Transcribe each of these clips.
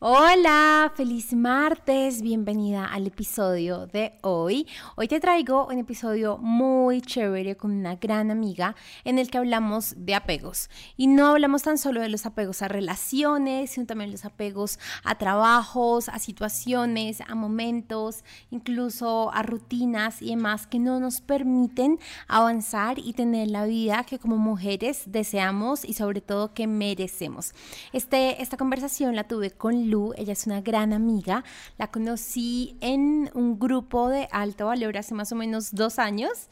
Hola, feliz martes, bienvenida al episodio de hoy. Hoy te traigo un episodio muy chévere con una gran amiga en el que hablamos de apegos. Y no hablamos tan solo de los apegos a relaciones, sino también los apegos a trabajos, a situaciones, a momentos, incluso a rutinas y demás que no nos permiten avanzar y tener la vida que como mujeres deseamos y sobre todo que merecemos. Este, esta conversación la tuve con Lu, ella es una gran amiga, la conocí en un grupo de alto valor hace más o menos dos años,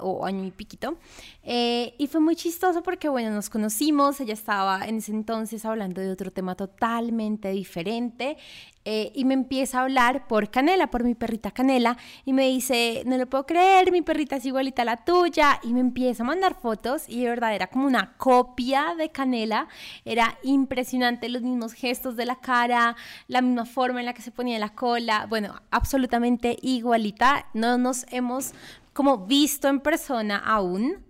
o año y piquito. Eh, y fue muy chistoso porque, bueno, nos conocimos, ella estaba en ese entonces hablando de otro tema totalmente diferente eh, y me empieza a hablar por Canela, por mi perrita Canela, y me dice, no lo puedo creer, mi perrita es igualita a la tuya, y me empieza a mandar fotos y de verdad era como una copia de Canela, era impresionante los mismos gestos de la cara, la misma forma en la que se ponía la cola, bueno, absolutamente igualita, no nos hemos como visto en persona aún,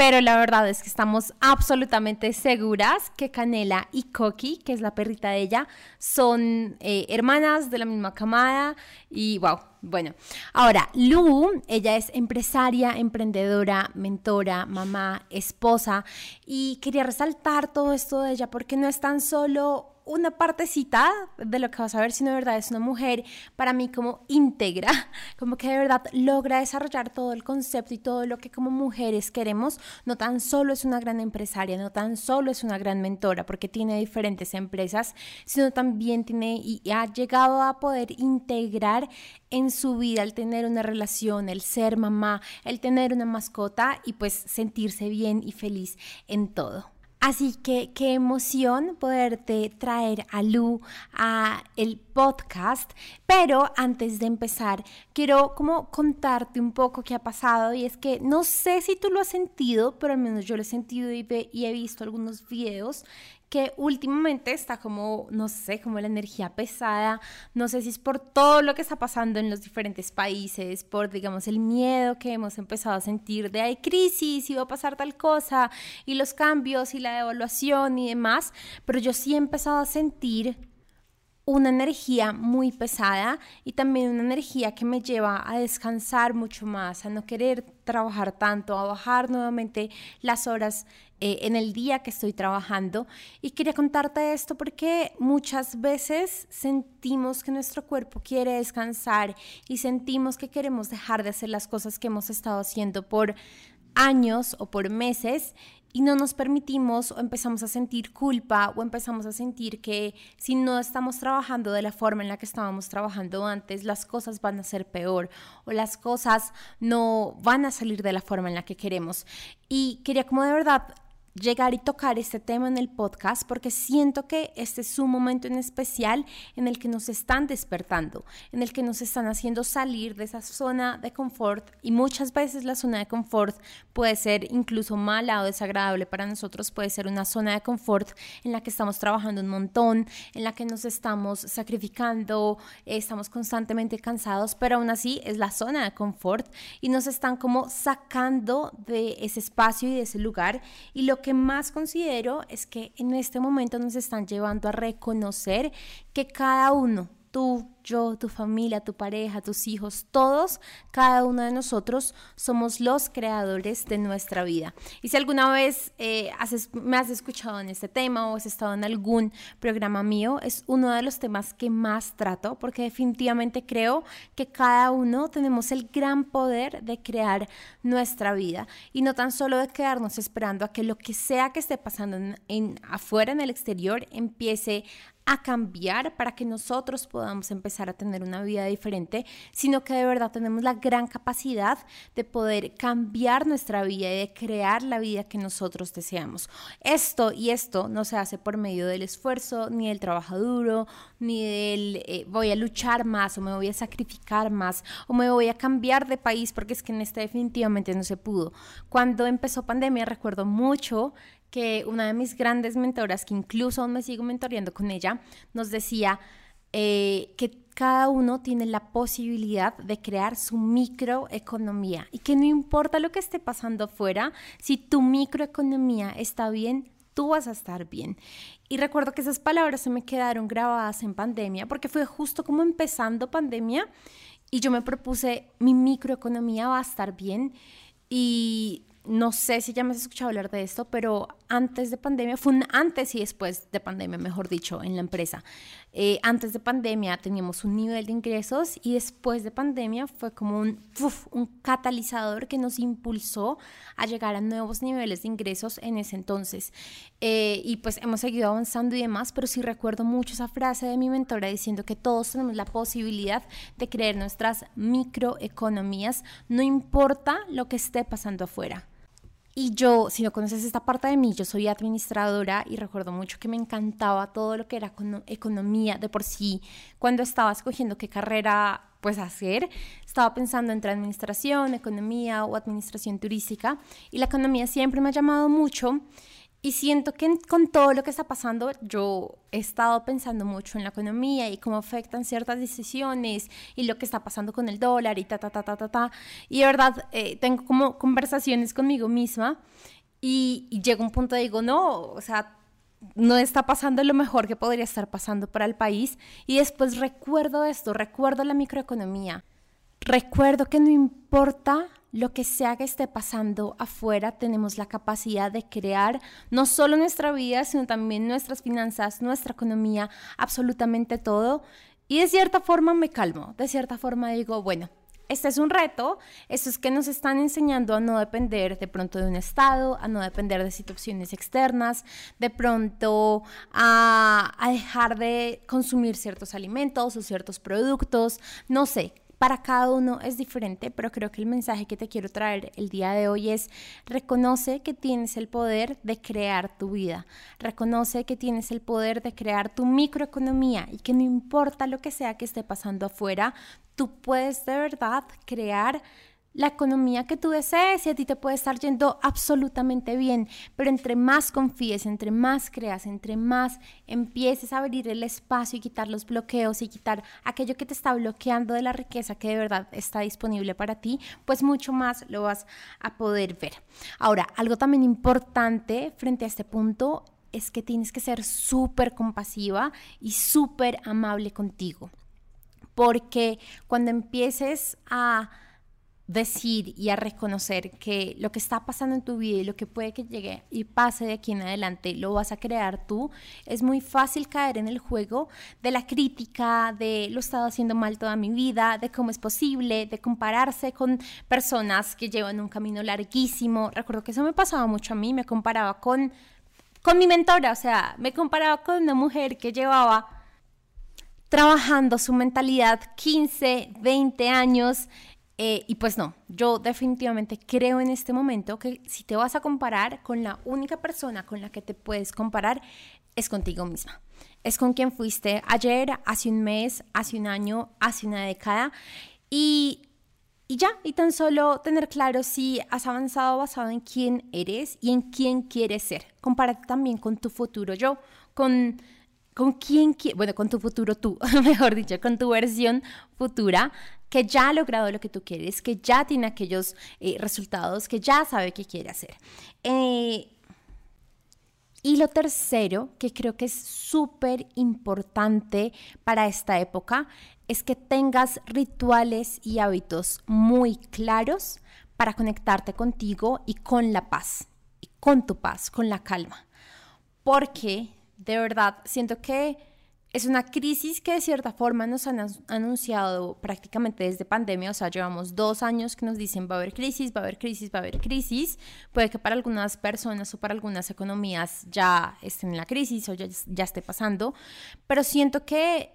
pero la verdad es que estamos absolutamente seguras que Canela y Coqui, que es la perrita de ella, son eh, hermanas de la misma camada y wow, bueno. Ahora, Lu, ella es empresaria, emprendedora, mentora, mamá, esposa y quería resaltar todo esto de ella porque no es tan solo una partecita de lo que vas a ver, sino de verdad es una mujer para mí como íntegra, como que de verdad logra desarrollar todo el concepto y todo lo que como mujeres queremos. No tan solo es una gran empresaria, no tan solo es una gran mentora, porque tiene diferentes empresas, sino también tiene y ha llegado a poder integrar en su vida el tener una relación, el ser mamá, el tener una mascota y pues sentirse bien y feliz en todo. Así que qué emoción poderte traer a Lu a el podcast, pero antes de empezar quiero como contarte un poco qué ha pasado. Y es que no sé si tú lo has sentido, pero al menos yo lo he sentido y, y he visto algunos videos que últimamente está como, no sé, como la energía pesada, no sé si es por todo lo que está pasando en los diferentes países, por, digamos, el miedo que hemos empezado a sentir de hay crisis y va a pasar tal cosa, y los cambios y la devaluación y demás, pero yo sí he empezado a sentir una energía muy pesada y también una energía que me lleva a descansar mucho más, a no querer trabajar tanto, a bajar nuevamente las horas eh, en el día que estoy trabajando. Y quería contarte esto porque muchas veces sentimos que nuestro cuerpo quiere descansar y sentimos que queremos dejar de hacer las cosas que hemos estado haciendo por años o por meses y no nos permitimos o empezamos a sentir culpa o empezamos a sentir que si no estamos trabajando de la forma en la que estábamos trabajando antes, las cosas van a ser peor o las cosas no van a salir de la forma en la que queremos. Y quería como de verdad llegar y tocar este tema en el podcast porque siento que este es un momento en especial en el que nos están despertando, en el que nos están haciendo salir de esa zona de confort y muchas veces la zona de confort puede ser incluso mala o desagradable. Para nosotros, puede ser una zona de confort en la que estamos trabajando un montón, en la que nos estamos sacrificando, estamos constantemente cansados, pero aún así es la zona de confort y nos están como sacando de ese espacio y de ese lugar y lo que más considero es que en este momento nos están llevando a reconocer que cada uno tú, yo, tu familia, tu pareja, tus hijos, todos, cada uno de nosotros somos los creadores de nuestra vida. Y si alguna vez eh, me has escuchado en este tema o has estado en algún programa mío, es uno de los temas que más trato porque definitivamente creo que cada uno tenemos el gran poder de crear nuestra vida y no tan solo de quedarnos esperando a que lo que sea que esté pasando en afuera, en el exterior, empiece a cambiar para que nosotros podamos empezar a tener una vida diferente, sino que de verdad tenemos la gran capacidad de poder cambiar nuestra vida y de crear la vida que nosotros deseamos. Esto y esto no se hace por medio del esfuerzo, ni del trabajo duro, ni del eh, voy a luchar más o me voy a sacrificar más o me voy a cambiar de país porque es que en este definitivamente no se pudo. Cuando empezó pandemia recuerdo mucho que una de mis grandes mentoras, que incluso aún me sigo mentoreando con ella, nos decía eh, que cada uno tiene la posibilidad de crear su microeconomía y que no importa lo que esté pasando afuera, si tu microeconomía está bien, tú vas a estar bien. Y recuerdo que esas palabras se me quedaron grabadas en pandemia porque fue justo como empezando pandemia y yo me propuse mi microeconomía va a estar bien y no sé si ya me has escuchado hablar de esto, pero antes de pandemia, fue un antes y después de pandemia, mejor dicho, en la empresa. Eh, antes de pandemia teníamos un nivel de ingresos y después de pandemia fue como un, un catalizador que nos impulsó a llegar a nuevos niveles de ingresos en ese entonces. Eh, y pues hemos seguido avanzando y demás, pero sí recuerdo mucho esa frase de mi mentora diciendo que todos tenemos la posibilidad de crear nuestras microeconomías, no importa lo que esté pasando afuera. Y yo, si no conoces esta parte de mí, yo soy administradora y recuerdo mucho que me encantaba todo lo que era economía de por sí. Cuando estaba escogiendo qué carrera pues hacer, estaba pensando entre administración, economía o administración turística y la economía siempre me ha llamado mucho y siento que con todo lo que está pasando, yo he estado pensando mucho en la economía y cómo afectan ciertas decisiones y lo que está pasando con el dólar y ta, ta, ta, ta, ta, ta. Y de verdad, eh, tengo como conversaciones conmigo misma y, y llego a un punto de digo, no, o sea, no está pasando lo mejor que podría estar pasando para el país. Y después recuerdo esto, recuerdo la microeconomía. Recuerdo que no importa lo que sea que esté pasando afuera, tenemos la capacidad de crear no solo nuestra vida, sino también nuestras finanzas, nuestra economía, absolutamente todo. Y de cierta forma me calmo, de cierta forma digo, bueno, este es un reto, esto es que nos están enseñando a no depender de pronto de un Estado, a no depender de situaciones externas, de pronto a, a dejar de consumir ciertos alimentos o ciertos productos, no sé, para cada uno es diferente, pero creo que el mensaje que te quiero traer el día de hoy es reconoce que tienes el poder de crear tu vida, reconoce que tienes el poder de crear tu microeconomía y que no importa lo que sea que esté pasando afuera, tú puedes de verdad crear la economía que tú desees y a ti te puede estar yendo absolutamente bien, pero entre más confíes, entre más creas, entre más empieces a abrir el espacio y quitar los bloqueos y quitar aquello que te está bloqueando de la riqueza que de verdad está disponible para ti, pues mucho más lo vas a poder ver. Ahora, algo también importante frente a este punto es que tienes que ser súper compasiva y súper amable contigo, porque cuando empieces a decir y a reconocer que lo que está pasando en tu vida y lo que puede que llegue y pase de aquí en adelante lo vas a crear tú, es muy fácil caer en el juego de la crítica, de lo he estado haciendo mal toda mi vida, de cómo es posible, de compararse con personas que llevan un camino larguísimo. Recuerdo que eso me pasaba mucho a mí, me comparaba con, con mi mentora, o sea, me comparaba con una mujer que llevaba trabajando su mentalidad 15, 20 años eh, y pues no, yo definitivamente creo en este momento que si te vas a comparar con la única persona con la que te puedes comparar es contigo misma. Es con quien fuiste ayer, hace un mes, hace un año, hace una década. Y, y ya, y tan solo tener claro si has avanzado basado en quién eres y en quién quieres ser. Compárate también con tu futuro yo, con con quién, bueno, con tu futuro tú, mejor dicho, con tu versión futura que ya ha logrado lo que tú quieres, que ya tiene aquellos eh, resultados, que ya sabe qué quiere hacer. Eh, y lo tercero, que creo que es súper importante para esta época, es que tengas rituales y hábitos muy claros para conectarte contigo y con la paz, y con tu paz, con la calma. Porque de verdad siento que es una crisis que de cierta forma nos han anunciado prácticamente desde pandemia, o sea, llevamos dos años que nos dicen va a haber crisis, va a haber crisis, va a haber crisis. Puede que para algunas personas o para algunas economías ya estén en la crisis o ya, ya esté pasando, pero siento que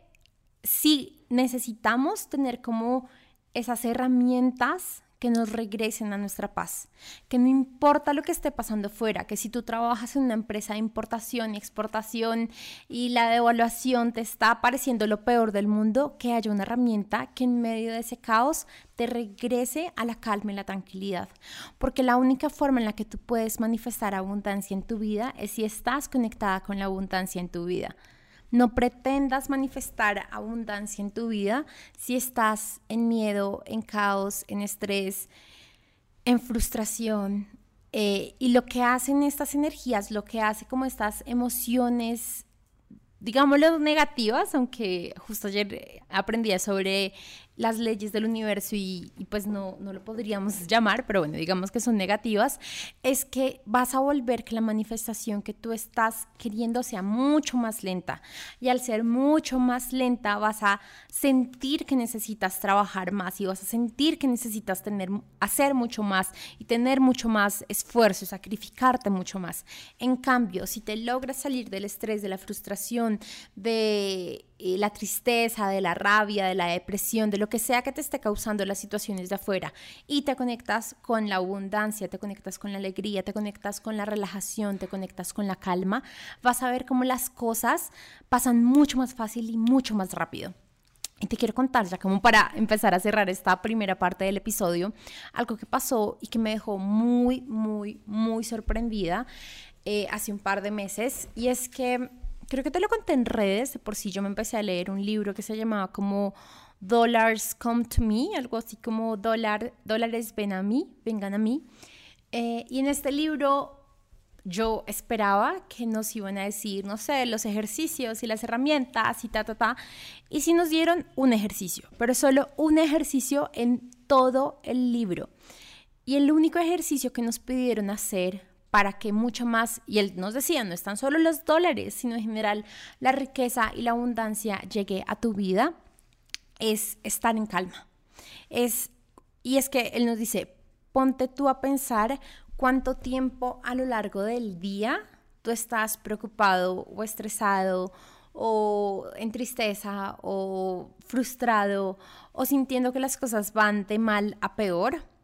sí necesitamos tener como esas herramientas que nos regresen a nuestra paz, que no importa lo que esté pasando fuera, que si tú trabajas en una empresa de importación y exportación y la devaluación te está pareciendo lo peor del mundo, que haya una herramienta que en medio de ese caos te regrese a la calma y la tranquilidad, porque la única forma en la que tú puedes manifestar abundancia en tu vida es si estás conectada con la abundancia en tu vida. No pretendas manifestar abundancia en tu vida si estás en miedo, en caos, en estrés, en frustración, Eh, y lo que hacen estas energías, lo que hace como estas emociones, digámoslo negativas, aunque justo ayer aprendía sobre las leyes del universo y, pues no, no lo podríamos llamar, pero bueno, digamos que son negativas, es que vas a volver que la manifestación que tú estás queriendo sea mucho más lenta. Y al ser mucho más lenta vas a sentir que necesitas trabajar más y vas a sentir que necesitas tener, hacer mucho más y tener mucho más esfuerzo, sacrificarte mucho más. En cambio, si te logras salir del estrés, de la frustración, de la tristeza, de la rabia, de la depresión, de lo que sea que te esté causando las situaciones de afuera y te conectas con la abundancia, te conectas con la alegría, te conectas con la relajación, te conectas con la calma, vas a ver cómo las cosas pasan mucho más fácil y mucho más rápido. Y te quiero contar, ya como para empezar a cerrar esta primera parte del episodio, algo que pasó y que me dejó muy, muy, muy sorprendida eh, hace un par de meses. Y es que creo que te lo conté en redes, por si yo me empecé a leer un libro que se llamaba como Dollars Come to Me, algo así como dólar, dólares ven a mí, vengan a mí. Eh, y en este libro yo esperaba que nos iban a decir, no sé, los ejercicios y las herramientas y ta, ta, ta. Y sí nos dieron un ejercicio, pero solo un ejercicio en todo el libro. Y el único ejercicio que nos pidieron hacer para que mucho más, y él nos decía, no están solo los dólares, sino en general la riqueza y la abundancia llegue a tu vida, es estar en calma. Es, y es que él nos dice, ponte tú a pensar cuánto tiempo a lo largo del día tú estás preocupado o estresado o en tristeza o frustrado o sintiendo que las cosas van de mal a peor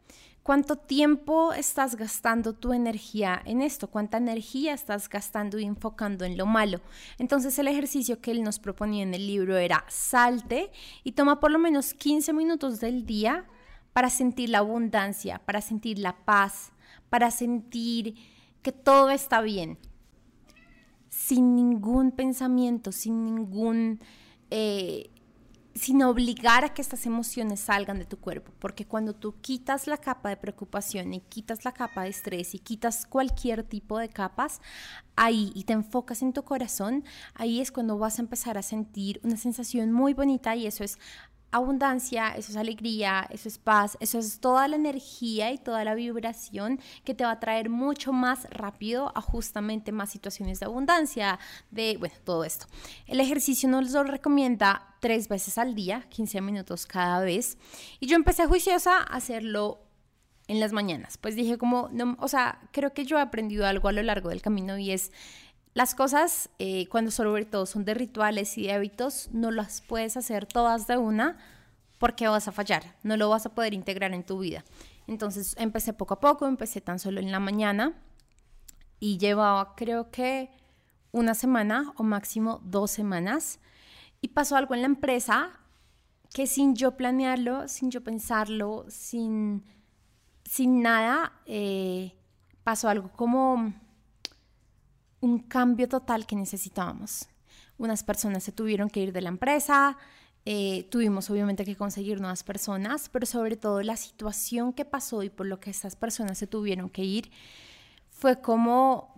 ¿Cuánto tiempo estás gastando tu energía en esto? ¿Cuánta energía estás gastando y enfocando en lo malo? Entonces el ejercicio que él nos proponía en el libro era salte y toma por lo menos 15 minutos del día para sentir la abundancia, para sentir la paz, para sentir que todo está bien, sin ningún pensamiento, sin ningún... Eh, sin obligar a que estas emociones salgan de tu cuerpo, porque cuando tú quitas la capa de preocupación y quitas la capa de estrés y quitas cualquier tipo de capas, ahí y te enfocas en tu corazón, ahí es cuando vas a empezar a sentir una sensación muy bonita y eso es abundancia, eso es alegría, eso es paz, eso es toda la energía y toda la vibración que te va a traer mucho más rápido a justamente más situaciones de abundancia, de, bueno, todo esto. El ejercicio nos lo recomienda tres veces al día, 15 minutos cada vez. Y yo empecé juiciosa a hacerlo en las mañanas. Pues dije como, no, o sea, creo que yo he aprendido algo a lo largo del camino y es las cosas, eh, cuando sobre todo son de rituales y de hábitos, no las puedes hacer todas de una porque vas a fallar, no lo vas a poder integrar en tu vida. Entonces empecé poco a poco, empecé tan solo en la mañana y llevaba creo que una semana o máximo dos semanas y pasó algo en la empresa que sin yo planearlo, sin yo pensarlo, sin, sin nada, eh, pasó algo como un cambio total que necesitábamos. Unas personas se tuvieron que ir de la empresa, eh, tuvimos obviamente que conseguir nuevas personas, pero sobre todo la situación que pasó y por lo que estas personas se tuvieron que ir fue como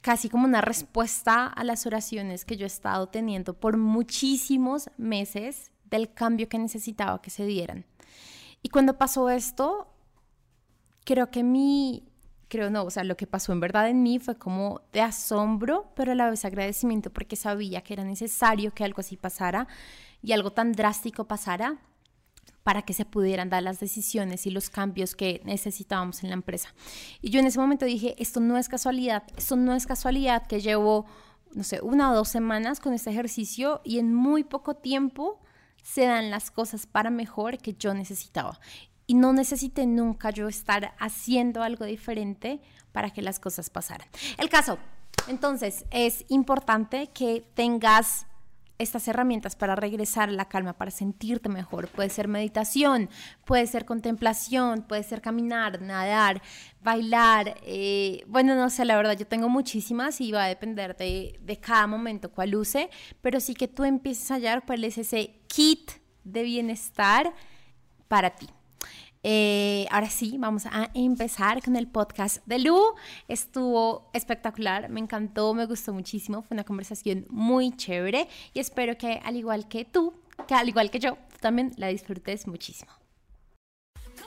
casi como una respuesta a las oraciones que yo he estado teniendo por muchísimos meses del cambio que necesitaba que se dieran. Y cuando pasó esto, creo que mi, creo no, o sea, lo que pasó en verdad en mí fue como de asombro, pero a la vez agradecimiento porque sabía que era necesario que algo así pasara y algo tan drástico pasara para que se pudieran dar las decisiones y los cambios que necesitábamos en la empresa. Y yo en ese momento dije, esto no es casualidad, esto no es casualidad que llevo, no sé, una o dos semanas con este ejercicio y en muy poco tiempo se dan las cosas para mejor que yo necesitaba y no necesité nunca yo estar haciendo algo diferente para que las cosas pasaran. El caso, entonces, es importante que tengas estas herramientas para regresar a la calma, para sentirte mejor. Puede ser meditación, puede ser contemplación, puede ser caminar, nadar, bailar. Eh, bueno, no sé, la verdad, yo tengo muchísimas y va a depender de, de cada momento cuál use, pero sí que tú empieces a hallar cuál es ese kit de bienestar para ti. Eh, ahora sí, vamos a empezar con el podcast de Lu. Estuvo espectacular, me encantó, me gustó muchísimo, fue una conversación muy chévere y espero que al igual que tú, que al igual que yo, también la disfrutes muchísimo.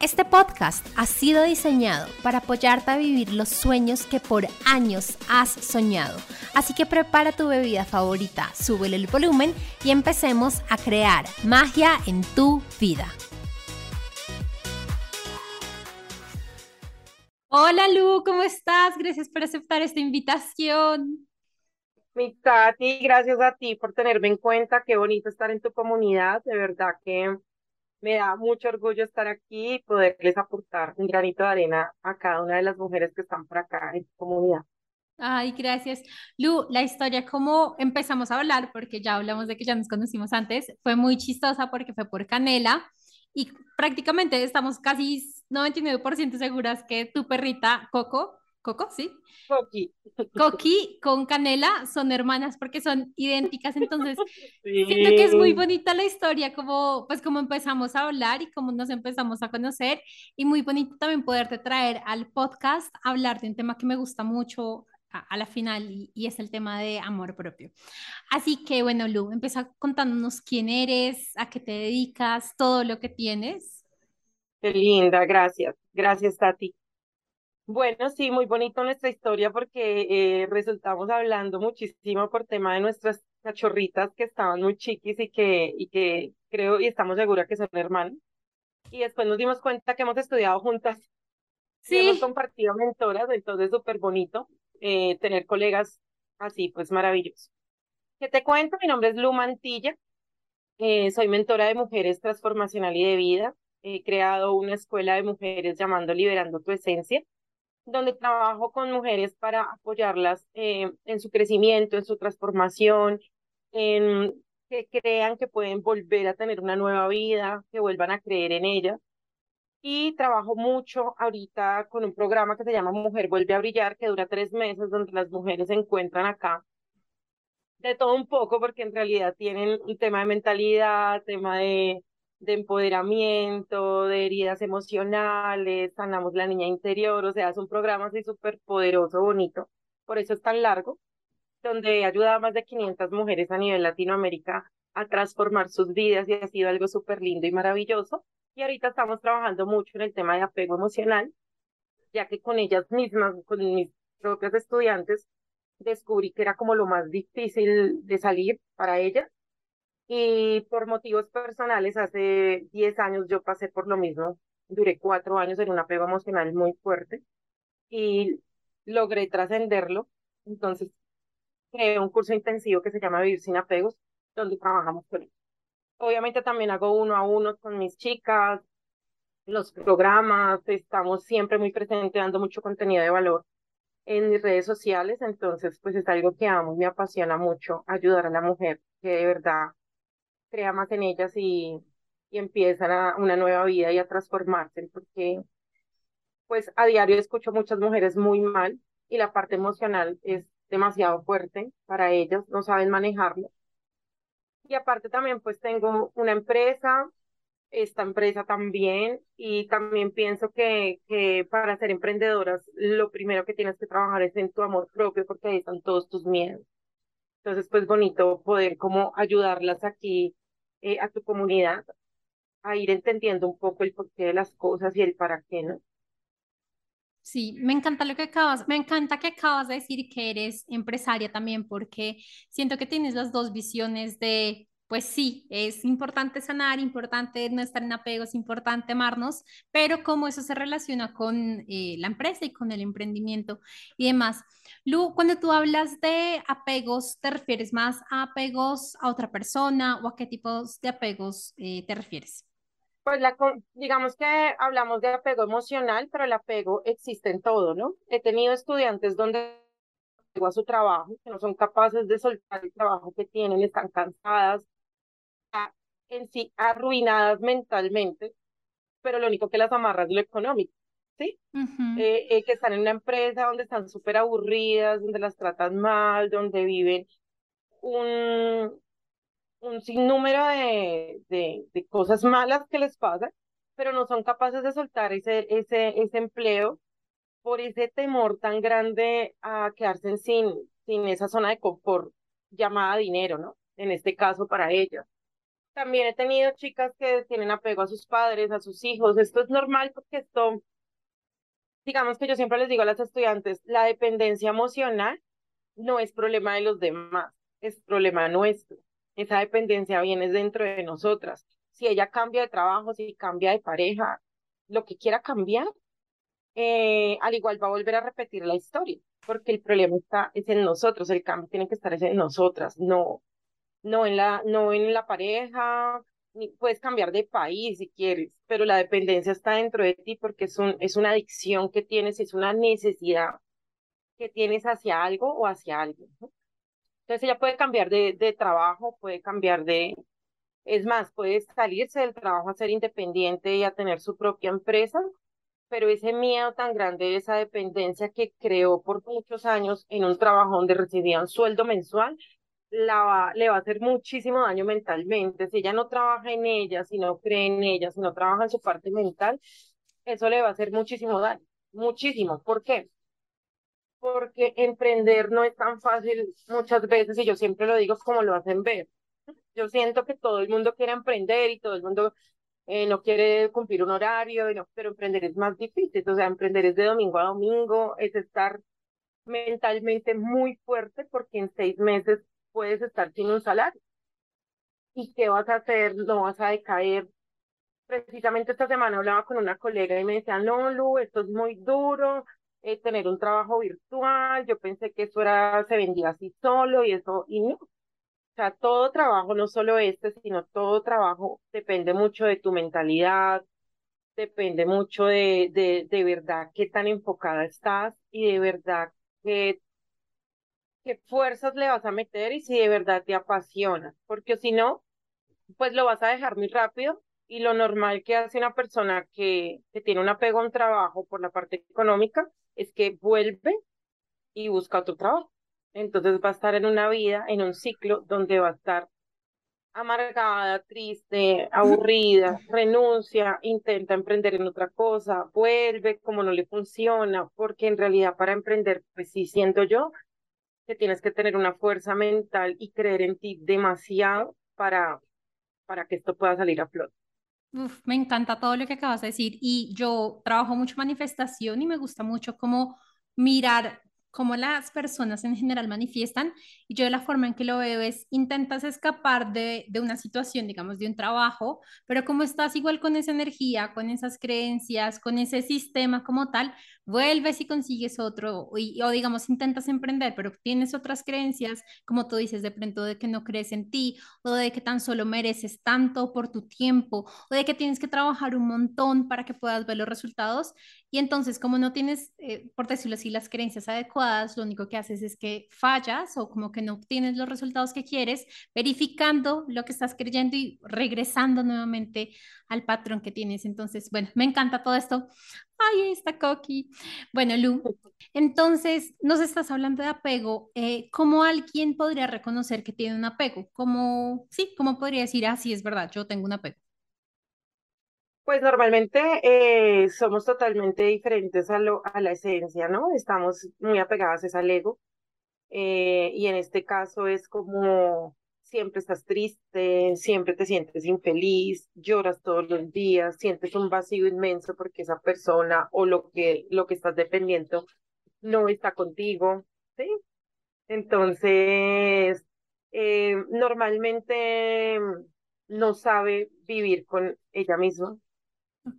Este podcast ha sido diseñado para apoyarte a vivir los sueños que por años has soñado. Así que prepara tu bebida favorita, súbele el volumen y empecemos a crear magia en tu vida. Hola Lu, ¿cómo estás? Gracias por aceptar esta invitación. Mi Tati, gracias a ti por tenerme en cuenta. Qué bonito estar en tu comunidad. De verdad que me da mucho orgullo estar aquí y poderles aportar un granito de arena a cada una de las mujeres que están por acá en tu comunidad. Ay, gracias. Lu, la historia, como empezamos a hablar, porque ya hablamos de que ya nos conocimos antes, fue muy chistosa porque fue por Canela y prácticamente estamos casi 99% seguras que tu perrita Coco Coco, ¿sí? Coqui. Coqui con Canela son hermanas porque son idénticas, entonces siento que es muy bonita la historia, como pues como empezamos a hablar y cómo nos empezamos a conocer y muy bonito también poderte traer al podcast hablar de un tema que me gusta mucho a, la final y, y, es el tema de amor propio. Así que bueno, Lu, empieza contándonos quién eres, a qué te dedicas, todo lo que tienes. Qué linda, gracias. Gracias, Tati. Bueno, sí, muy bonito nuestra historia porque eh, resultamos hablando muchísimo por tema de nuestras cachorritas que estaban muy chiquis y que, y que creo y estamos seguras que son hermanos. Y después nos dimos cuenta que hemos estudiado juntas. Sí. hemos compartido mentoras, entonces súper bonito eh, tener colegas así, pues maravilloso. ¿Qué te cuento? Mi nombre es Lu Mantilla. Eh, soy mentora de mujeres transformacional y de vida. He creado una escuela de mujeres llamando Liberando tu Esencia donde trabajo con mujeres para apoyarlas eh, en su crecimiento, en su transformación, en que crean que pueden volver a tener una nueva vida, que vuelvan a creer en ella. Y trabajo mucho ahorita con un programa que se llama Mujer Vuelve a Brillar, que dura tres meses, donde las mujeres se encuentran acá de todo un poco, porque en realidad tienen un tema de mentalidad, tema de de empoderamiento, de heridas emocionales, sanamos la niña interior, o sea, es un programa así súper poderoso, bonito, por eso es tan largo, donde ayuda a más de 500 mujeres a nivel Latinoamérica a transformar sus vidas y ha sido algo súper lindo y maravilloso. Y ahorita estamos trabajando mucho en el tema de apego emocional, ya que con ellas mismas, con mis propias estudiantes, descubrí que era como lo más difícil de salir para ellas y por motivos personales, hace 10 años yo pasé por lo mismo. Duré cuatro años en un apego emocional muy fuerte y logré trascenderlo. Entonces, creé un curso intensivo que se llama Vivir sin apegos, donde trabajamos con él. Obviamente también hago uno a uno con mis chicas, los programas, estamos siempre muy presentes dando mucho contenido de valor en mis redes sociales, entonces pues es algo que amo, me apasiona mucho ayudar a la mujer que de verdad crea más en ellas y, y empiezan a una nueva vida y a transformarse, porque pues a diario escucho muchas mujeres muy mal y la parte emocional es demasiado fuerte para ellas, no saben manejarlo. Y aparte también pues tengo una empresa, esta empresa también, y también pienso que, que para ser emprendedoras lo primero que tienes que trabajar es en tu amor propio porque ahí están todos tus miedos. Entonces pues bonito poder como ayudarlas aquí eh, a tu comunidad a ir entendiendo un poco el porqué de las cosas y el para qué, ¿no? Sí, me encanta lo que acabas, me encanta que acabas de decir que eres empresaria también, porque siento que tienes las dos visiones de pues sí, es importante sanar, importante no estar en apegos, importante amarnos, pero cómo eso se relaciona con eh, la empresa y con el emprendimiento y demás. Lu, cuando tú hablas de apegos, ¿te refieres más a apegos a otra persona o a qué tipos de apegos eh, te refieres? Pues la, digamos que hablamos de apego emocional, pero el apego existe en todo, ¿no? He tenido estudiantes donde a su trabajo, que no son capaces de soltar el trabajo que tienen, están cansadas, en sí arruinadas mentalmente, pero lo único que las amarra es lo económico, ¿sí? Eh, eh, que están en una empresa donde están súper aburridas, donde las tratan mal, donde viven un, un sinnúmero de, de, de cosas malas que les pasan, pero no son capaces de soltar ese, ese, ese empleo por ese temor tan grande a quedarse sin, sin esa zona de confort llamada dinero, ¿no? En este caso para ellas. También he tenido chicas que tienen apego a sus padres, a sus hijos. Esto es normal porque esto, digamos que yo siempre les digo a las estudiantes, la dependencia emocional no es problema de los demás, es problema nuestro. Esa dependencia viene dentro de nosotras. Si ella cambia de trabajo, si cambia de pareja, lo que quiera cambiar, eh, al igual va a volver a repetir la historia, porque el problema está es en nosotros, el cambio tiene que estar en nosotras, no, no en la, no en la pareja, ni puedes cambiar de país si quieres, pero la dependencia está dentro de ti porque es, un, es una adicción que tienes, es una necesidad que tienes hacia algo o hacia alguien. Entonces ella puede cambiar de, de trabajo, puede cambiar de, es más, puede salirse del trabajo a ser independiente y a tener su propia empresa, pero ese miedo tan grande, esa dependencia que creó por muchos años en un trabajo donde recibía un sueldo mensual, la va, le va a hacer muchísimo daño mentalmente. Si ella no trabaja en ella, si no cree en ella, si no trabaja en su parte mental, eso le va a hacer muchísimo daño, muchísimo. ¿Por qué? Porque emprender no es tan fácil muchas veces, y yo siempre lo digo como lo hacen ver. Yo siento que todo el mundo quiere emprender y todo el mundo eh, no quiere cumplir un horario, pero emprender es más difícil. O sea, emprender es de domingo a domingo, es estar mentalmente muy fuerte porque en seis meses puedes estar sin un salario. ¿Y qué vas a hacer? No vas a decaer. Precisamente esta semana hablaba con una colega y me decía, no, Lu, esto es muy duro, eh, tener un trabajo virtual, yo pensé que eso era, se vendía así solo y eso, y no. O sea, todo trabajo, no solo este, sino todo trabajo depende mucho de tu mentalidad, depende mucho de, de, de verdad qué tan enfocada estás y de verdad qué qué fuerzas le vas a meter y si de verdad te apasiona, porque si no, pues lo vas a dejar muy rápido y lo normal que hace una persona que, que tiene un apego a un trabajo por la parte económica es que vuelve y busca otro trabajo. Entonces va a estar en una vida, en un ciclo donde va a estar amargada, triste, aburrida, renuncia, intenta emprender en otra cosa, vuelve como no le funciona, porque en realidad para emprender, pues sí siento yo que tienes que tener una fuerza mental y creer en ti demasiado para, para que esto pueda salir a flote. Uf, me encanta todo lo que acabas de decir y yo trabajo mucho manifestación y me gusta mucho como mirar cómo las personas en general manifiestan y yo la forma en que lo veo es intentas escapar de, de, una situación, digamos, de un trabajo, pero como estás igual con esa energía, con esas creencias, con ese sistema como tal, vuelves y consigues otro o digamos intentas emprender, pero tienes otras creencias, como tú dices, de pronto de que no crees en ti o de que tan solo mereces tanto por tu tiempo o de que tienes que trabajar un montón para que puedas ver los resultados y entonces como no tienes, eh, por decirlo así, las creencias adecuadas, lo único que haces es que fallas o como que no obtienes los resultados que quieres, verificando lo que estás creyendo y regresando nuevamente al patrón que tienes. Entonces, bueno, me encanta todo esto. Ay, ahí está Coqui. Bueno, Lu, entonces nos estás hablando de apego. Eh, ¿Cómo alguien podría reconocer que tiene un apego? ¿Cómo, sí, cómo podría decir, ah, sí, es verdad, yo tengo un apego? Pues normalmente eh, somos totalmente diferentes a, lo, a la esencia, ¿no? Estamos muy apegadas al ego. Eh, y en este caso es como siempre estás triste, siempre te sientes infeliz, lloras todos los días, sientes un vacío inmenso porque esa persona o lo que, lo que estás dependiendo no está contigo, ¿sí? Entonces, eh, normalmente no sabe vivir con ella misma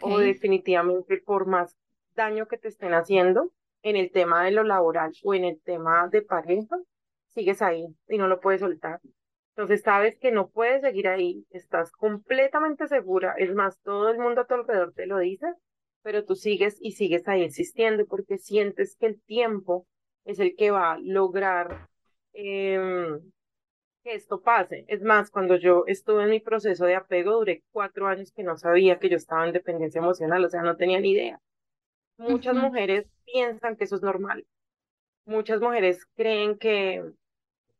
o definitivamente por más daño que te estén haciendo en el tema de lo laboral o en el tema de pareja, sigues ahí y no lo puedes soltar. Entonces sabes que no puedes seguir ahí, estás completamente segura, es más, todo el mundo a tu alrededor te lo dice, pero tú sigues y sigues ahí insistiendo porque sientes que el tiempo es el que va a lograr eh, que esto pase. Es más, cuando yo estuve en mi proceso de apego, duré cuatro años que no sabía que yo estaba en dependencia emocional, o sea, no tenía ni idea. Muchas mujeres piensan que eso es normal. Muchas mujeres creen que,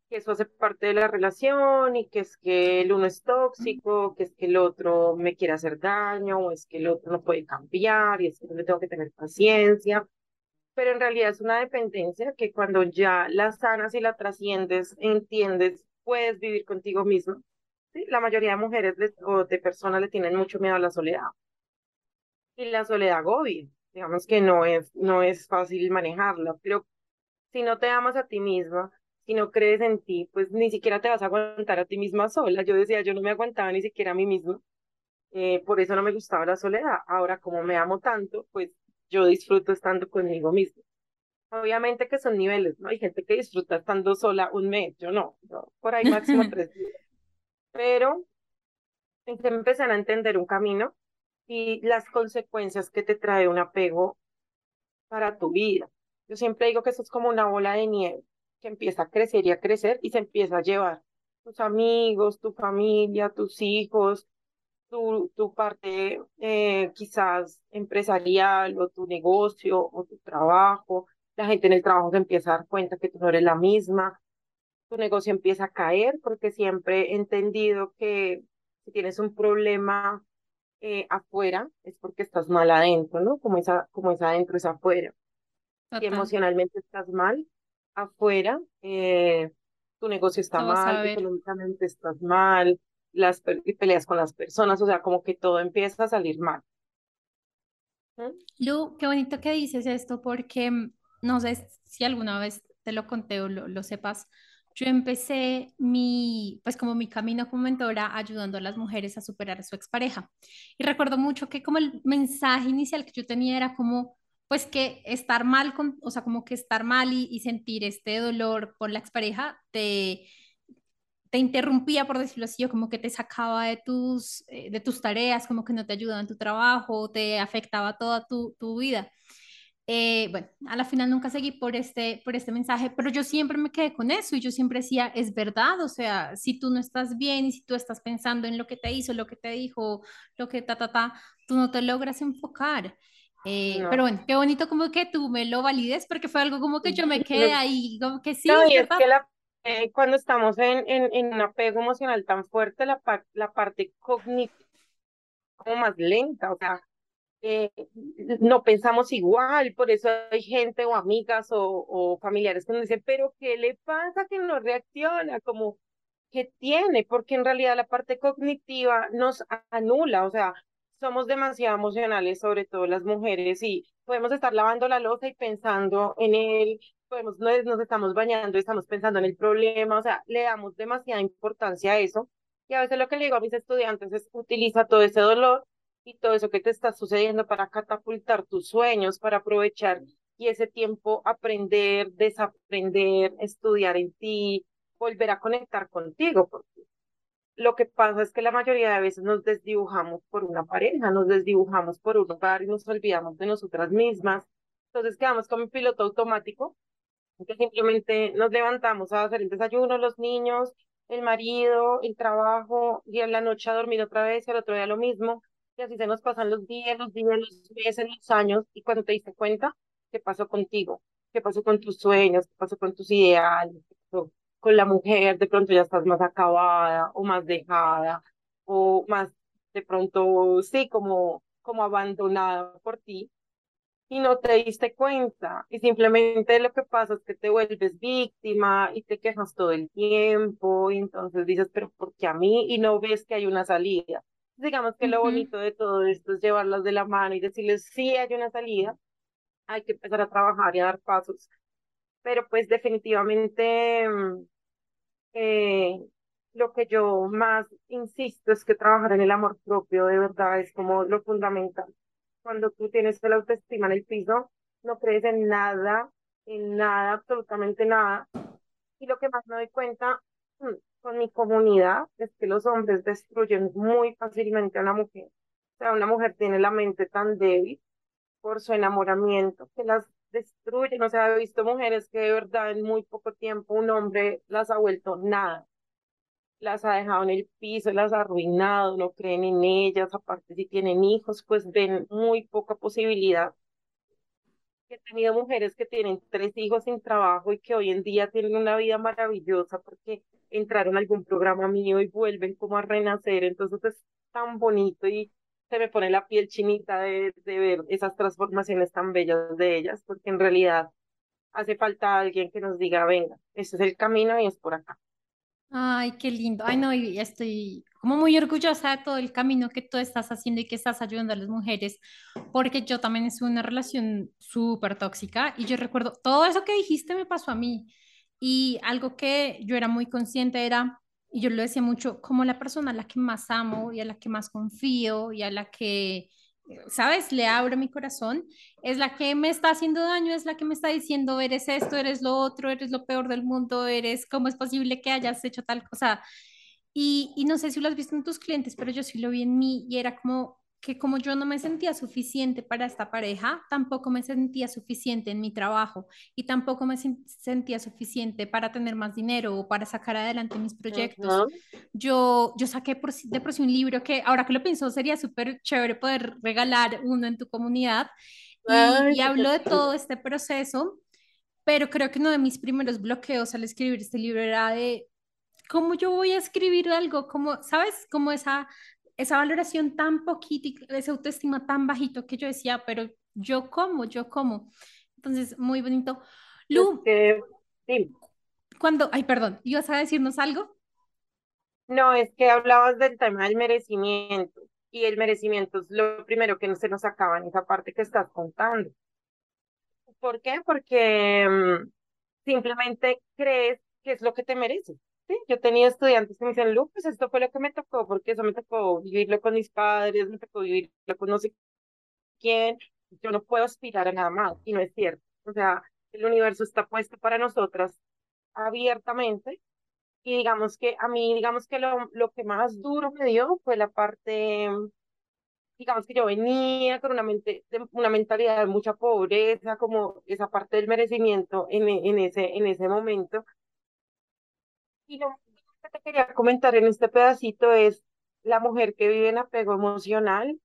que eso hace parte de la relación y que es que el uno es tóxico, que es que el otro me quiere hacer daño, o es que el otro no puede cambiar y es que yo le tengo que tener paciencia pero en realidad es una dependencia que cuando ya la sanas y la trasciendes, entiendes puedes vivir contigo mismo. ¿sí? La mayoría de mujeres o de personas le tienen mucho miedo a la soledad. Y la soledad agobia. Digamos que no es, no es fácil manejarla, pero si no te amas a ti misma, si no crees en ti, pues ni siquiera te vas a aguantar a ti misma sola. Yo decía, yo no me aguantaba ni siquiera a mí misma. Eh, por eso no me gustaba la soledad. Ahora, como me amo tanto, pues yo disfruto estando conmigo misma. Obviamente que son niveles, ¿no? Hay gente que disfruta estando sola un mes, yo no, por ahí máximo tres días. Pero hay que empezar a entender un camino y las consecuencias que te trae un apego para tu vida. Yo siempre digo que eso es como una bola de nieve que empieza a crecer y a crecer y se empieza a llevar tus amigos, tu familia, tus hijos, tu, tu parte eh, quizás empresarial o tu negocio o tu trabajo, la gente en el trabajo se empieza a dar cuenta que tú no eres la misma, tu negocio empieza a caer porque siempre he entendido que si tienes un problema eh, afuera es porque estás mal adentro, ¿no? Como es, como es adentro es afuera. Si emocionalmente estás mal afuera, eh, tu negocio está mal, económicamente estás mal, las peleas con las personas, o sea, como que todo empieza a salir mal. ¿Mm? Lu, qué bonito que dices esto porque mm, no sé si alguna vez te lo conté o lo, sepas, yo empecé mi, pues como mi camino como mentora ayudando a las mujeres a superar a su expareja. Y recuerdo mucho que como el mensaje inicial que yo tenía era como, pues que estar mal, con, o sea, como que estar mal y, sentir este dolor por la expareja te, te interrumpía, por decirlo así, o como que te sacaba de tus, eh, de tus tareas, como que no te ayudaba en tu trabajo, te afectaba toda tu, tu vida. Eh, bueno, a la final nunca seguí por este, por este mensaje, pero yo siempre me quedé con eso y yo siempre decía, es verdad, o sea, si tú no estás bien y si tú estás pensando en lo que te hizo, lo que te dijo, lo que ta, ta, ta, tú no te logras enfocar. Eh, pero bueno, qué bonito como que tú me lo valides porque fue algo como que yo me quedé ahí, como que sí. No, y es que la, eh, cuando estamos en, en, en, un apego emocional tan fuerte, la, la parte cognitiva como más lenta, o sea, eh, no pensamos igual, por eso hay gente o amigas o, familiares que nos dicen, pero ¿qué le pasa que no reacciona? Como, ¿qué tiene? Porque en realidad la parte cognitiva nos anula, o sea, somos demasiado emocionales, sobre todo las mujeres, y podemos estar lavando la losa y pensando en él, podemos, nos, nos estamos bañando estamos pensando en el problema, o sea, le damos demasiada importancia a eso. Y a veces lo que le digo a mis estudiantes es utiliza todo ese dolor y todo eso que te está sucediendo para catapultar tus sueños, para aprovechar y ese tiempo aprender, desaprender, estudiar en ti, volver a conectar contigo. Porque lo que pasa es que la mayoría de veces nos desdibujamos por una pareja, nos desdibujamos por un hogar y nos olvidamos de nosotras mismas. Entonces quedamos como un piloto automático, que simplemente nos levantamos a hacer el desayuno, los niños, el marido, el trabajo, y en la noche a dormir otra vez, y al otro día lo mismo y así se nos pasan los días, los días, los meses, los años, y cuando te diste cuenta, ¿qué pasó contigo? ¿Qué pasó con tus sueños? ¿Qué pasó con tus ideales? ¿Qué pasó con la mujer? De pronto ya estás más acabada o más dejada o más de pronto, sí, como, como abandonada por ti y no te diste cuenta y simplemente lo que pasa es que te vuelves víctima y te quejas todo el tiempo y entonces dices, pero ¿por qué a mí? Y no ves que hay una salida digamos que lo bonito de todo esto es llevarlas de la mano y decirles, sí, hay una salida, hay que empezar a trabajar y a dar pasos. Pero pues definitivamente mm, eh, lo que yo más insisto es que trabajar en el amor propio de verdad es como lo fundamental. Cuando tú tienes la autoestima en el piso, no crees en nada, en nada, absolutamente nada. Y lo que más me doy cuenta mm, con mi comunidad es que los hombres destruyen muy fácilmente a una mujer. O sea, una mujer tiene la mente tan débil por su enamoramiento que las destruyen. O sea, he visto mujeres que de verdad en muy poco tiempo un hombre las ha vuelto nada. las ha dejado en el piso, las ha arruinado, no creen en ellas, aparte si tienen hijos, pues ven muy poca posibilidad. He tenido mujeres que tienen tres hijos sin trabajo y que hoy en día tienen una vida maravillosa porque entraron a algún programa mío y vuelven como a renacer, entonces es tan bonito y se me pone la piel chinita de, de ver esas transformaciones tan bellas de ellas, porque en realidad hace falta alguien que nos diga, venga, este es el camino y es por acá. Ay, qué lindo. Ay, no, estoy como muy orgullosa de todo el camino que tú estás haciendo y que estás ayudando a las mujeres, porque yo también es una relación súper tóxica y yo recuerdo, todo eso que dijiste me pasó a mí y algo que yo era muy consciente era, y yo lo decía mucho, como la persona a la que más amo y a la que más confío y a la que ¿sabes? Le abro mi corazón, es la que me está haciendo daño, es la que me está diciendo, eres esto, eres lo otro, eres lo peor del mundo, eres, ¿cómo es posible que hayas hecho tal cosa? Y, y no sé si lo has visto en tus clientes, pero yo sí lo vi en mí y era como, que como yo no me sentía suficiente para esta pareja, tampoco me sentía suficiente en mi trabajo y tampoco me sentía suficiente para tener más dinero o para sacar adelante mis proyectos. yo, yo saqué por, de por sí un libro que ahora que lo pienso sería súper chévere poder regalar uno en tu comunidad y, y hablo de todo este proceso, pero creo que uno de mis primeros bloqueos al escribir este libro era de cómo yo voy a escribir algo, como, ¿sabes? Como esa esa valoración tan poquita, esa autoestima tan bajito que yo decía, pero yo como, yo como. Entonces, muy bonito. Lu, sí. cuando, ay, perdón, ¿ibas a decirnos algo? No, es que hablabas del tema del merecimiento y el merecimiento es lo primero que no se nos acaba en esa parte que estás contando. ¿Por qué? Porque mm, simplemente crees que es lo que te mereces. Yo tenía estudiantes que me decían, Lu, pues esto fue lo que me tocó, porque eso me tocó vivirlo con mis padres, me tocó vivirlo con no sé quién, yo no puedo aspirar a nada más, y no es cierto. O sea, el universo está puesto para nosotras abiertamente, y digamos que a mí, digamos que lo, lo que más duro me dio fue la parte, digamos que yo venía con una, mente, una mentalidad de mucha pobreza, como esa parte del merecimiento en, en, ese, en ese momento, y lo que te quería comentar en este pedacito es la mujer que vive en apego emocional,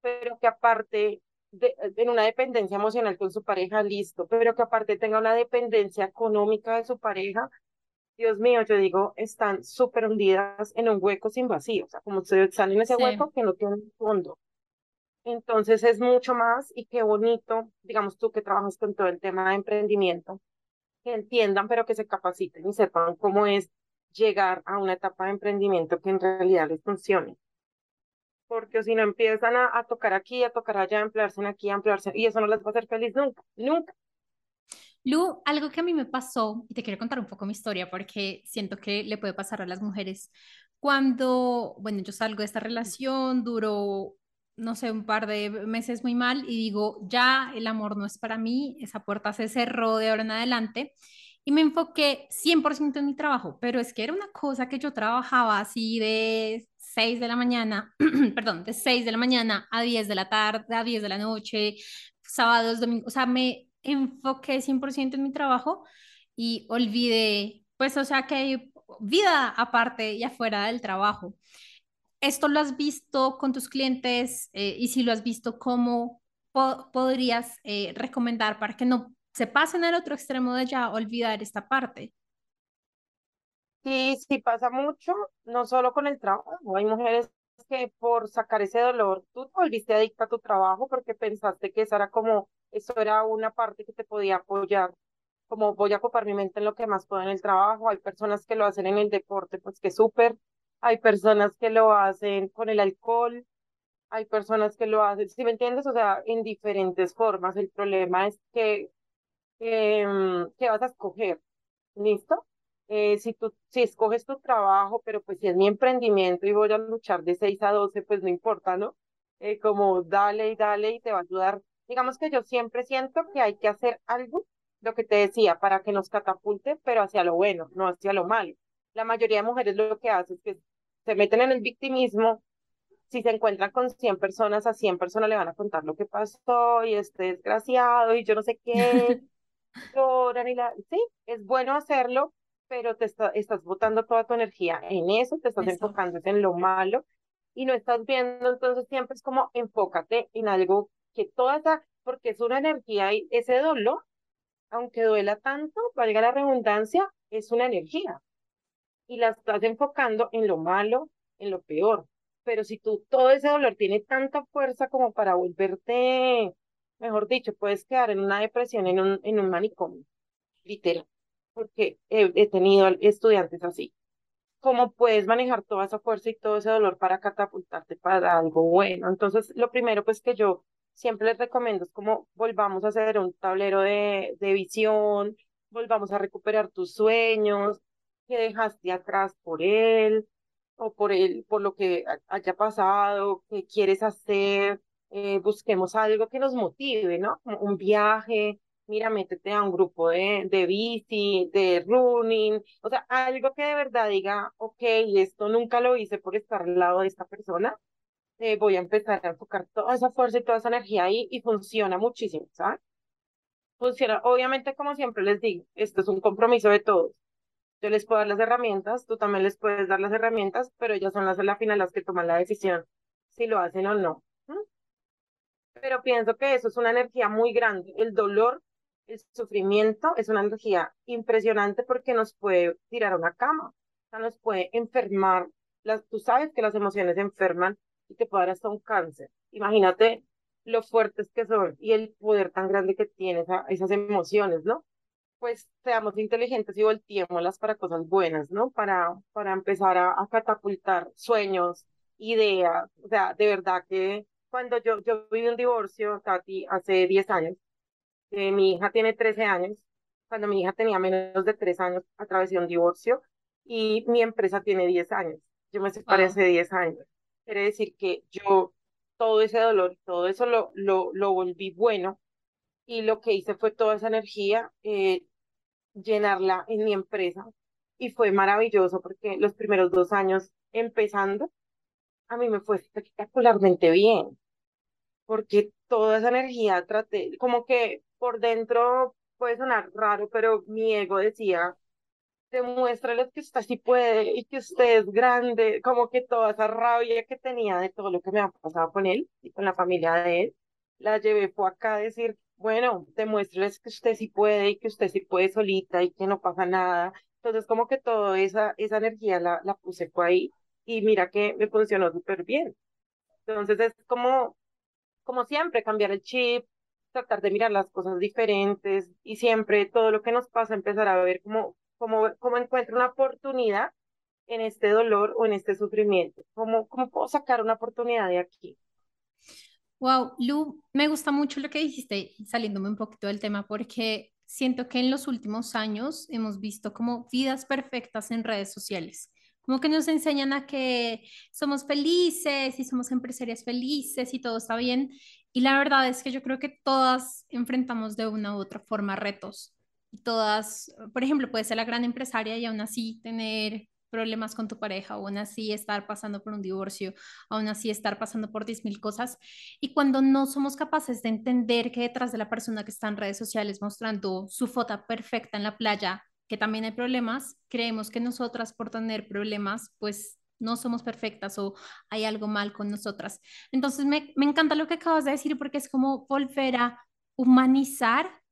pero que aparte de, en una dependencia emocional con su pareja, listo, pero que aparte tenga una dependencia económica de su pareja, Dios mío, yo digo, están súper hundidas en un hueco sin vacío, o sea, como se están en ese hueco que no tiene fondo. Entonces es mucho más y qué bonito, digamos tú que trabajas con todo el tema de emprendimiento, que entiendan, pero que se capaciten y sepan cómo es llegar a una etapa de emprendimiento que en realidad les funcione. Porque si no empiezan a, tocar aquí, a tocar allá, a emplearse aquí, a emplearse, y eso no les va a hacer feliz nunca, nunca. Lu, algo que a mí me pasó, y te quiero contar un poco mi historia porque siento que le puede pasar a las mujeres. Cuando, bueno, yo salgo de esta relación, duró no sé, un par de meses muy mal y digo, ya el amor no es para mí, esa puerta se cerró de ahora en adelante y me enfoqué 100% en mi trabajo, pero es que era una cosa que yo trabajaba así de 6 de la mañana, perdón, de 6 de la mañana a 10 de la tarde, a 10 de la noche, sábados, domingos, o sea, me enfoqué 100% en mi trabajo y olvidé, pues, o sea, que hay vida aparte y afuera del trabajo. ¿Esto lo has visto con tus clientes? Eh, y si lo has visto, ¿cómo podrías eh, recomendar para que no se pasen al otro extremo de ya olvidar esta parte? Sí, sí pasa mucho, no solo con el trabajo. Hay mujeres que por sacar ese dolor, tú te volviste adicta a tu trabajo porque pensaste que eso era como, eso era una parte que te podía apoyar, como voy a ocupar mi mente en lo que más puedo en el trabajo. Hay personas que lo hacen en el deporte, pues que súper, hay personas que lo hacen con el alcohol, hay personas que lo hacen, ¿sí me entiendes? O sea, en diferentes formas. El problema es que, eh, ¿qué vas a escoger? ¿Listo? Eh, si tú, si escoges tu trabajo, pero pues si es mi emprendimiento y voy a luchar de 6 a 12, pues no importa, ¿no? Eh, como dale y dale y te va a ayudar. Digamos que yo siempre siento que hay que hacer algo, lo que te decía, para que nos catapulte, pero hacia lo bueno, no hacia lo malo. La mayoría de mujeres lo que hace es que se meten en el victimismo, si se encuentran con 100 personas, a 100 personas le van a contar lo que pasó y este desgraciado y yo no sé qué, lloran y la... Sí, es bueno hacerlo, pero te estás botando toda tu energía en eso, te estás enfocando en lo malo y no estás viendo, entonces siempre es como enfócate en algo que toda esa, porque es una energía y ese dolor, aunque duela tanto, valga la redundancia, es una energía y la estás enfocando en lo malo, en lo peor. Pero si tú todo ese dolor tiene tanta fuerza como para volverte, mejor dicho, puedes quedar en una depresión, en un, en un manicomio, literal, porque he, he tenido estudiantes así. ¿Cómo puedes manejar toda esa fuerza y todo ese dolor para catapultarte para algo bueno? Entonces, lo primero pues que yo siempre les recomiendo es como volvamos a hacer un tablero de, de visión, volvamos a recuperar tus sueños, que dejaste atrás por él o por él, por lo que haya pasado, que quieres hacer, eh, busquemos algo que nos motive, ¿no? un viaje, mira, métete a un grupo de, de bici, de running, o sea, algo que de verdad diga, ok, esto nunca lo hice por estar al lado de esta persona, eh, voy a empezar a enfocar toda esa fuerza y toda esa energía ahí y funciona muchísimo, ¿sabes? Funciona, obviamente, como siempre les digo, esto es un compromiso de todos. Yo les puedo dar las herramientas, tú también les puedes dar las herramientas, pero ellas son las de la final las que toman la decisión si lo hacen o no. Pero pienso que eso es una energía muy grande. El dolor, el sufrimiento es una energía impresionante porque nos puede tirar a una cama, nos puede enfermar. Las, tú sabes que las emociones enferman y te puede dar hasta un cáncer. Imagínate lo fuertes que son y el poder tan grande que tienen esas emociones, ¿no? Pues seamos inteligentes y volteémoslas para cosas buenas, ¿no? Para, para empezar a, a catapultar sueños, ideas. O sea, de verdad que cuando yo, yo viví un divorcio, Tati, hace 10 años, eh, mi hija tiene 13 años, cuando mi hija tenía menos de 3 años, atravesé un divorcio y mi empresa tiene 10 años. Yo me separé hace 10 años. Quiere decir que yo todo ese dolor, todo eso lo, lo, lo volví bueno y lo que hice fue toda esa energía, eh, llenarla en mi empresa. Y fue maravilloso porque los primeros dos años empezando, a mí me fue espectacularmente bien porque toda esa energía traté, como que por dentro puede sonar raro, pero mi ego decía, demuéstrales que usted sí puede y que usted es grande, como que toda esa rabia que tenía de todo lo que me ha pasado con él y con la familia de él, la llevé fue acá a decir, bueno, demuéstrales que usted sí puede y que usted sí puede solita y que no pasa nada. Entonces, como que toda esa, esa energía la, la puse ahí y mira que me funcionó súper bien. Entonces, es como como siempre, cambiar el chip, tratar de mirar las cosas diferentes y siempre todo lo que nos pasa empezar a ver cómo, cómo, cómo encuentro una oportunidad en este dolor o en este sufrimiento. ¿Cómo, ¿Cómo puedo sacar una oportunidad de aquí? Wow, Lu, me gusta mucho lo que dijiste, saliéndome un poquito del tema, porque siento que en los últimos años hemos visto como vidas perfectas en redes sociales como que nos enseñan a que somos felices y somos empresarias felices y todo está bien. Y la verdad es que yo creo que todas enfrentamos de una u otra forma retos. Todas, por ejemplo, puedes ser la gran empresaria y aún así tener problemas con tu pareja, aún así estar pasando por un divorcio, aún así estar pasando por 10.000 cosas. Y cuando no somos capaces de entender que detrás de la persona que está en redes sociales mostrando su foto perfecta en la playa que también hay problemas, creemos que nosotras por tener problemas, pues no somos perfectas o hay algo mal con nosotras. Entonces me, me encanta lo que acabas de decir porque es como volver a humanizar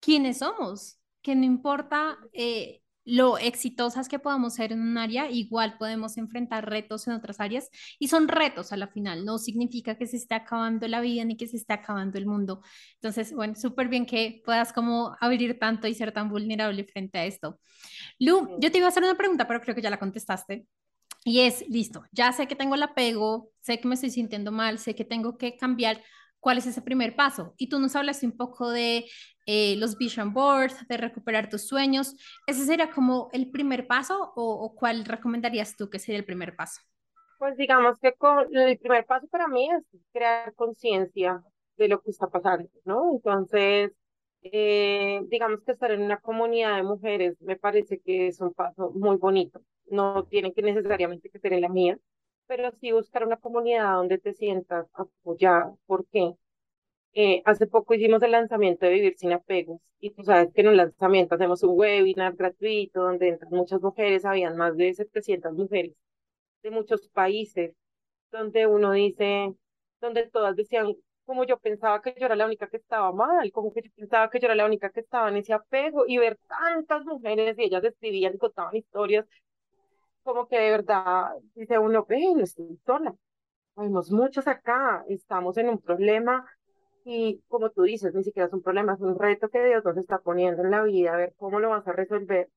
quiénes somos, que no importa eh, lo exitosas que podamos ser en un área, igual podemos enfrentar retos en otras áreas y son retos a la final, no significa que se esté acabando la vida ni que se esté acabando el mundo. Entonces, bueno, súper bien que puedas como abrir tanto y ser tan vulnerable frente a esto. Lu, yo te iba a hacer una pregunta, pero creo que ya la contestaste. Y es, listo, ya sé que tengo el apego, sé que me estoy sintiendo mal, sé que tengo que cambiar, ¿cuál es ese primer paso? Y tú nos hablaste un poco de eh, los vision boards, de recuperar tus sueños. ¿Ese sería como el primer paso o, cuál recomendarías tú que sería el primer paso? Pues digamos que el primer paso para mí es crear conciencia de lo que está pasando, ¿no? Entonces, eh, digamos que estar en una comunidad de mujeres me parece que es un paso muy bonito. No tiene que necesariamente que ser la mía, pero sí buscar una comunidad donde te sientas apoyada. ¿Por qué? Eh, hace poco hicimos el lanzamiento de Vivir sin apegos y tú sabes que en un lanzamiento hacemos un webinar gratuito donde entran muchas mujeres, habían más de 700 mujeres de muchos países, donde uno dice, donde todas decían, como yo pensaba que yo era la única que estaba mal, como que yo pensaba que yo era la única que estaba en ese apego y ver tantas mujeres y ellas escribían y contaban historias, como que de verdad dice uno, ve, no estoy sola, Vemos muchos acá, estamos en un problema y como tú dices, ni siquiera es un problema, es un reto que Dios nos está poniendo en la vida, a ver cómo lo vas a resolver.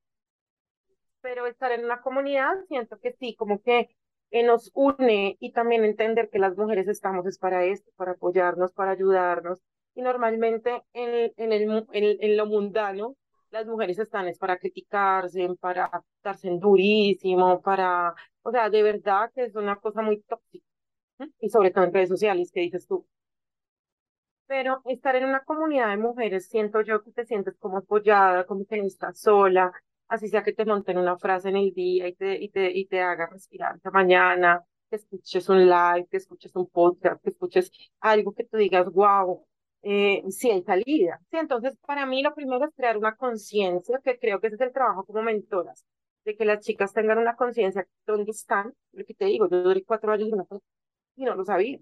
Pero estar en una comunidad, siento que sí, como que eh, nos une y también entender que las mujeres estamos es para esto, para apoyarnos, para ayudarnos. Y normalmente en, en, el, en, en lo mundano, las mujeres están es para criticarse, para darse en durísimo, para, o sea, de verdad que es una cosa muy tóxica. Y sobre todo en redes sociales, que dices tú, pero estar en una comunidad de mujeres, siento yo que te sientes como apoyada, como que no estás sola, así sea que te monten una frase en el día y te, y te, y te haga respirar esta mañana, que escuches un live, que escuches un podcast, que escuches algo que tú digas, wow, eh, sí hay salida. Sí, entonces para mí lo primero es crear una conciencia, que creo que ese es el trabajo como mentoras, de que las chicas tengan una conciencia dónde están, lo que te digo, yo duré cuatro años y no lo sabía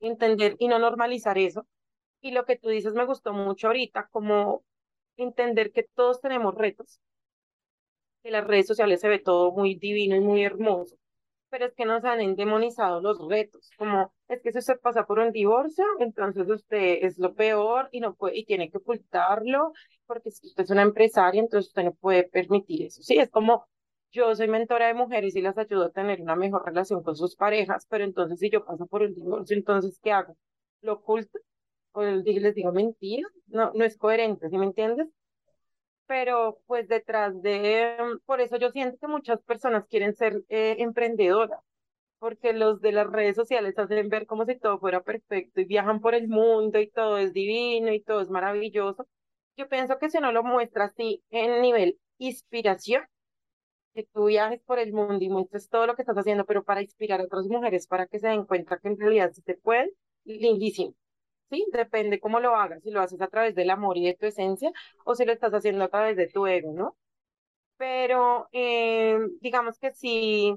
entender y no normalizar eso. Y lo que tú dices me gustó mucho ahorita, como entender que todos tenemos retos, que las redes sociales se ve todo muy divino y muy hermoso, pero es que nos han endemonizado los retos, como es que si usted pasa por un divorcio, entonces usted es lo peor y no puede, y tiene que ocultarlo, porque si usted es una empresaria, entonces usted no puede permitir eso. Sí, es como yo soy mentora de mujeres y las ayudo a tener una mejor relación con sus parejas, pero entonces si yo paso por un divorcio, entonces ¿qué hago? ¿Lo oculto? ¿O les digo mentira? No, no es coherente, ¿sí me entiendes? Pero pues detrás de, por eso yo siento que muchas personas quieren ser eh, emprendedoras, porque los de las redes sociales hacen ver como si todo fuera perfecto y viajan por el mundo y todo es divino y todo es maravilloso. Yo pienso que si no lo muestra así en nivel inspiración, que tú viajes por el mundo y muestres todo lo que estás haciendo, pero para inspirar a otras mujeres, para que se den cuenta que en realidad sí se puede, lindísimo. Sí, depende cómo lo hagas, si lo haces a través del amor y de tu esencia o si lo estás haciendo a través de tu ego, ¿no? Pero eh, digamos que sí,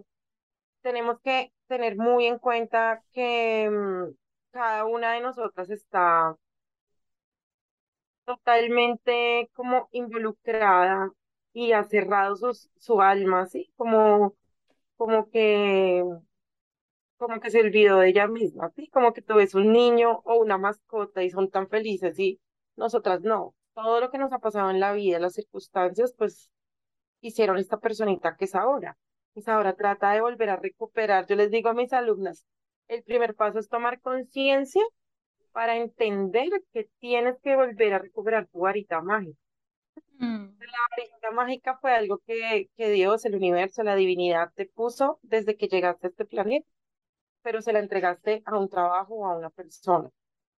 tenemos que tener muy en cuenta que mm, cada una de nosotras está totalmente como involucrada y ha cerrado su alma, ¿sí? Como, como que, como que se olvidó de ella misma, ¿sí? Como que tú ves un niño o una mascota y son tan felices y nosotras no. Todo lo que nos ha pasado en la vida, las circunstancias, pues hicieron esta personita que es ahora. Es ahora trata de volver a recuperar. Yo les digo a mis alumnas, el primer paso es tomar conciencia para entender que tienes que volver a recuperar tu varita mágica. Mm. La varita mágica fue algo que, que Dios, el universo, la divinidad te puso desde que llegaste a este planeta, pero se la entregaste a un trabajo o a una persona.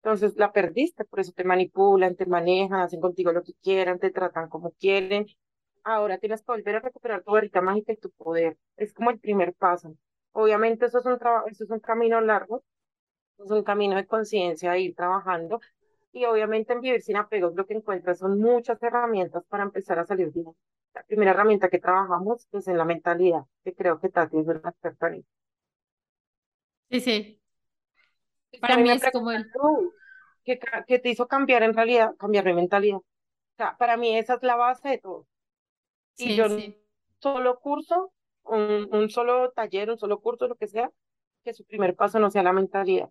Entonces la perdiste, por eso te manipulan, te manejan, hacen contigo lo que quieran, te tratan como quieren. Ahora tienes que volver a recuperar tu varita mágica y tu poder. Es como el primer paso. Obviamente eso es un eso es un camino largo, es un camino de conciencia de ir trabajando y obviamente en Vivir sin Apegos lo que encuentras son muchas herramientas para empezar a salir bien. La primera herramienta que trabajamos es en la mentalidad, que creo que Tati es una experta en Sí, sí. Para mí es como el... ¿Qué, ¿Qué te hizo cambiar en realidad? Cambiar de mentalidad. O sea, para mí esa es la base de todo. Y yo sí. solo curso, un, un solo taller, un solo curso, lo que sea, que su primer paso no sea la mentalidad.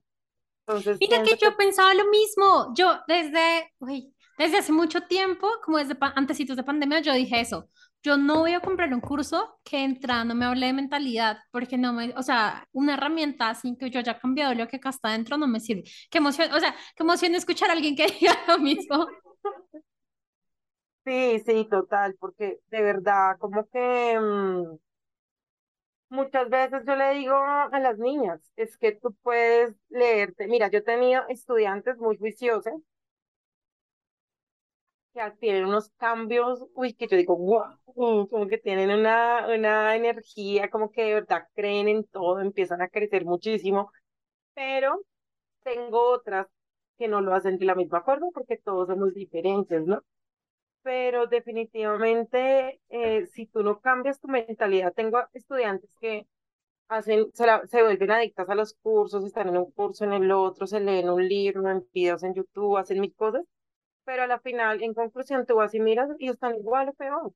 Mira que yo pensaba lo mismo. Yo desde, desde hace mucho tiempo, como desde antesitos de pandemia, yo dije eso. Yo no voy a comprar un curso que entrando me hable de mentalidad, porque no me, o sea, una herramienta sin que yo haya cambiado lo que acá está dentro no me sirve. Qué emoción, o sea, qué emoción escuchar a alguien que diga lo mismo. Sí, sí, total, porque de verdad, como que mm, Muchas veces yo le digo a las niñas, es que tú puedes leerte. Mira, yo tenido estudiantes muy juiciosas que tienen unos cambios, uy, que yo digo, wow, como que tienen una, una energía, como que de verdad creen en todo, empiezan a crecer muchísimo, pero Tengo otras que no lo hacen de la misma forma porque todos somos diferentes, ¿no? Pero definitivamente, eh, si tú no cambias tu mentalidad, tengo estudiantes que hacen, se, se vuelven adictas a los cursos, están en un curso, en el otro, se leen un libro, en videos en YouTube, hacen mil cosas, pero a la final, en conclusión, tú vas y miras y están igual o peor.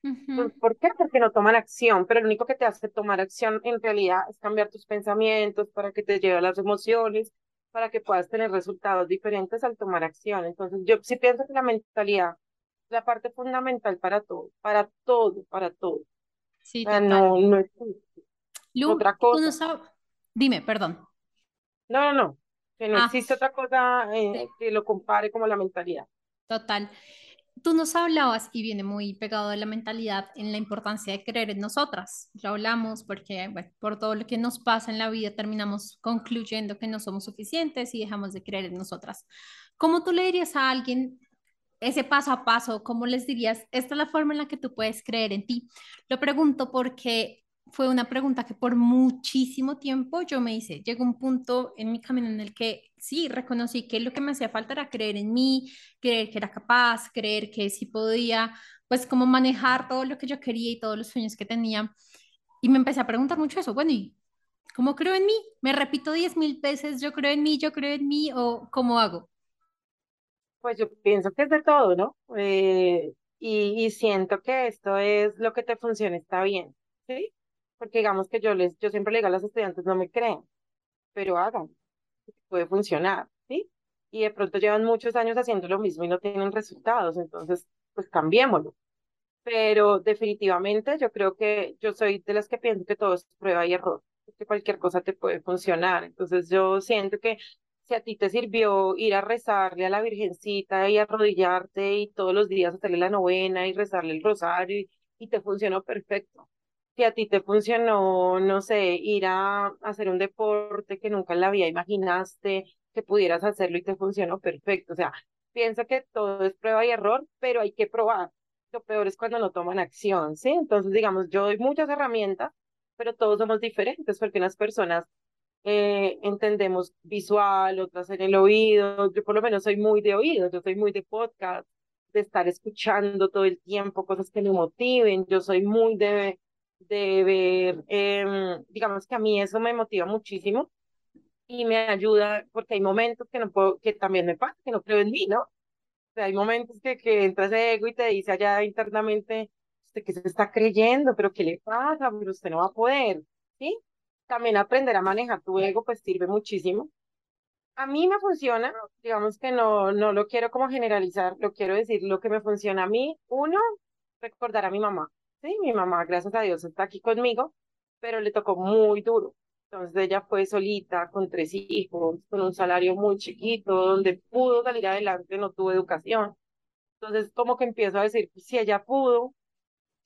Pues, ¿Por qué? Porque no toman acción, pero lo único que te hace tomar acción en realidad es cambiar tus pensamientos para que te lleve a las emociones, para que puedas tener resultados diferentes al tomar acción. Entonces, yo sí pienso que la mentalidad es la parte fundamental para todo, para todo, para todo. Sí, total. no, no es otra cosa. Dime, perdón. No, no, no, que no ah. existe otra cosa eh, que lo compare como la mentalidad. Total tú nos hablabas y viene muy pegado de la mentalidad en la importancia de creer en nosotras. Ya hablamos porque bueno, por todo lo que nos pasa en la vida terminamos concluyendo que no somos suficientes y dejamos de creer en nosotras. ¿Cómo tú le dirías a alguien ese paso a paso? ¿Cómo les dirías, esta es la forma en la que tú puedes creer en ti? Lo pregunto porque fue una pregunta que por muchísimo tiempo yo me hice. Llegó un punto en mi camino en el que sí, reconocí que lo que me hacía falta era creer en mí, creer que era capaz, creer que sí podía, pues como manejar todo lo que yo quería y todos los sueños que tenía. Y me empecé a preguntar mucho eso, bueno, ¿y cómo creo en mí? ¿Me repito diez mil veces, yo creo en mí, yo creo en mí o cómo hago? Pues yo pienso que es de todo, ¿no? Eh, y, y siento que esto es lo que te funciona, está bien, ¿sí? Porque digamos que yo les, yo siempre le digo a los estudiantes, no me creen, pero hagan, puede funcionar, ¿sí? Y de pronto llevan muchos años haciendo lo mismo y no tienen resultados, entonces, pues cambiémoslo. Pero definitivamente yo creo que yo soy de las que pienso que todo es prueba y error, que cualquier cosa te puede funcionar. Entonces yo siento que si a ti te sirvió ir a rezarle a la Virgencita y arrodillarte y todos los días hacerle la novena y rezarle el rosario y, y te funcionó perfecto que a ti te funcionó, no sé, ir a hacer un deporte que nunca en la vida imaginaste que pudieras hacerlo y te funcionó perfecto. O sea, pienso que todo es prueba y error, pero hay que probar. Lo peor es cuando no toman acción, ¿sí? Entonces, digamos, yo doy muchas herramientas, pero todos somos diferentes porque unas personas eh, entendemos visual, otras en el oído. Yo por lo menos soy muy de oído, yo soy muy de podcast, de estar escuchando todo el tiempo cosas que me motiven. Yo soy muy de de ver, em, digamos que a mí eso me motiva muchísimo y me ayuda porque hay momentos que no puedo, que también me pasa, que no creo en mí, ¿no? O sea, hay momentos que, que entra ese ego y te dice allá internamente, usted que se está creyendo, pero ¿qué le pasa? Pero usted no va a poder, ¿sí? También aprender a manejar tu ego pues sirve muchísimo. A mí me funciona, digamos que no, no lo quiero como generalizar, lo quiero decir lo que me funciona a mí. Uno, recordar a mi mamá. Sí, mi mamá, gracias a Dios, está aquí conmigo, pero le tocó muy duro. Entonces ella fue solita, con tres hijos, con un salario muy chiquito, donde pudo salir adelante, no tuvo educación. Entonces como que empiezo a decir, si ella pudo,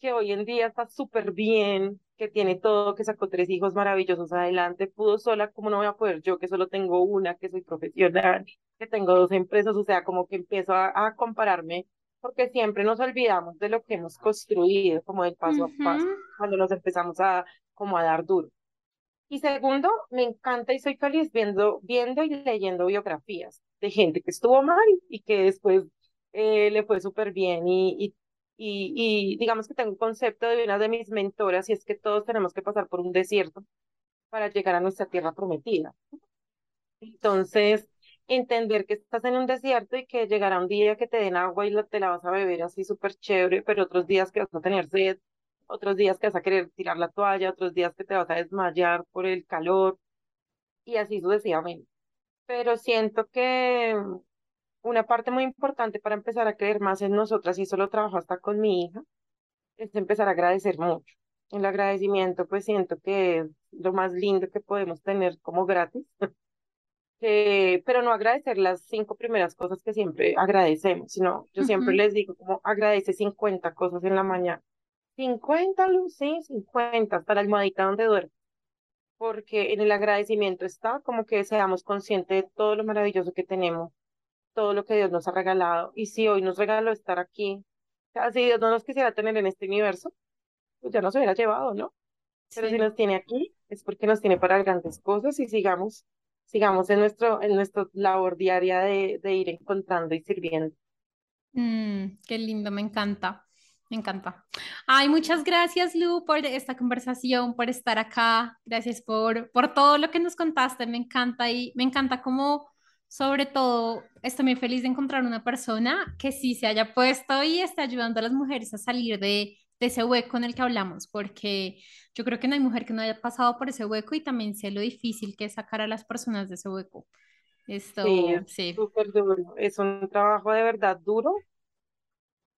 que hoy en día está súper bien, que tiene todo, que sacó tres hijos maravillosos adelante, pudo sola, ¿cómo no voy a poder yo que solo tengo una, que soy profesional, que tengo dos empresas? O sea, como que empiezo a, a compararme porque siempre nos olvidamos de lo que hemos construido, como del paso a paso, cuando nos empezamos a, como a dar duro. Y segundo, me encanta y soy feliz viendo, viendo y leyendo biografías de gente que estuvo mal y que después eh, le fue súper bien. Y, y, y, y digamos que tengo un concepto de una de mis mentoras y es que todos tenemos que pasar por un desierto para llegar a nuestra tierra prometida. Entonces, entender que estás en un desierto y que llegará un día que te den agua y te la vas a beber así súper chévere, pero otros días que vas a tener sed, otros días que vas a querer tirar la toalla, otros días que te vas a desmayar por el calor y así sucesivamente. Pero siento que una parte muy importante para empezar a creer más en nosotras, y eso lo trabajo hasta con mi hija, es empezar a agradecer mucho. El agradecimiento, pues siento que es lo más lindo que podemos tener como gratis. pero no agradecer las cinco primeras cosas que siempre agradecemos, sino yo siempre les digo como agradece 50 cosas en la mañana. 50, Luz, sí, 50, hasta la almohadita donde duerme. Porque en el agradecimiento está como que seamos conscientes de todo lo maravilloso que tenemos, todo lo que Dios nos ha regalado. Y si hoy nos regaló estar aquí, o sea, si Dios no nos quisiera tener en este universo, pues ya nos hubiera llevado, ¿no? Pero si nos tiene aquí, es porque nos tiene para grandes cosas y sigamos sigamos en nuestro, en nuestra labor diaria de, de ir encontrando y sirviendo. Mm, qué lindo, me encanta. Me encanta. Ay, muchas gracias, Lu, por esta conversación, por estar acá. Gracias por, por todo lo que nos contaste. Me encanta y me encanta cómo, sobre todo, estoy muy feliz de encontrar una persona que sí se haya puesto y esté ayudando a las mujeres a salir de, de ese hueco en el que hablamos, porque yo creo que no hay mujer que no haya pasado por ese hueco y también sé lo difícil que es sacar a las personas de ese hueco. Esto, Sí, es sí. súper duro. Es un trabajo de verdad duro.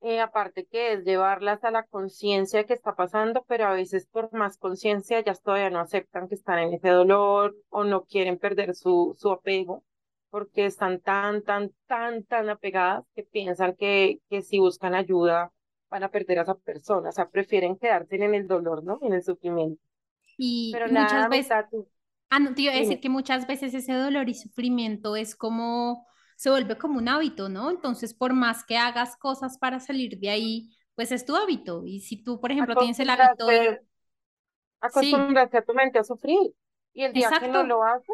eh, aparte que es llevarlas a la conciencia que está pasando, pero a veces por más conciencia ellas todavía no aceptan que están en ese dolor o no quieren perder su, su apego porque están tan, tan, tan, tan apegadas que piensan que, que si buscan ayuda van a perder a esa persona. O sea, prefieren quedarse en el dolor, ¿no? En el sufrimiento. Y, Pero muchas nada, veces, ah, no, te iba a decir que muchas veces ese dolor y sufrimiento es como, se vuelve como un hábito, ¿no? Entonces, por más que hagas cosas para salir de ahí, pues es tu hábito. Y si tú, por ejemplo, tienes el hábito de, sí, acostumbrarse a tu mente a sufrir. Y el día que no lo hace,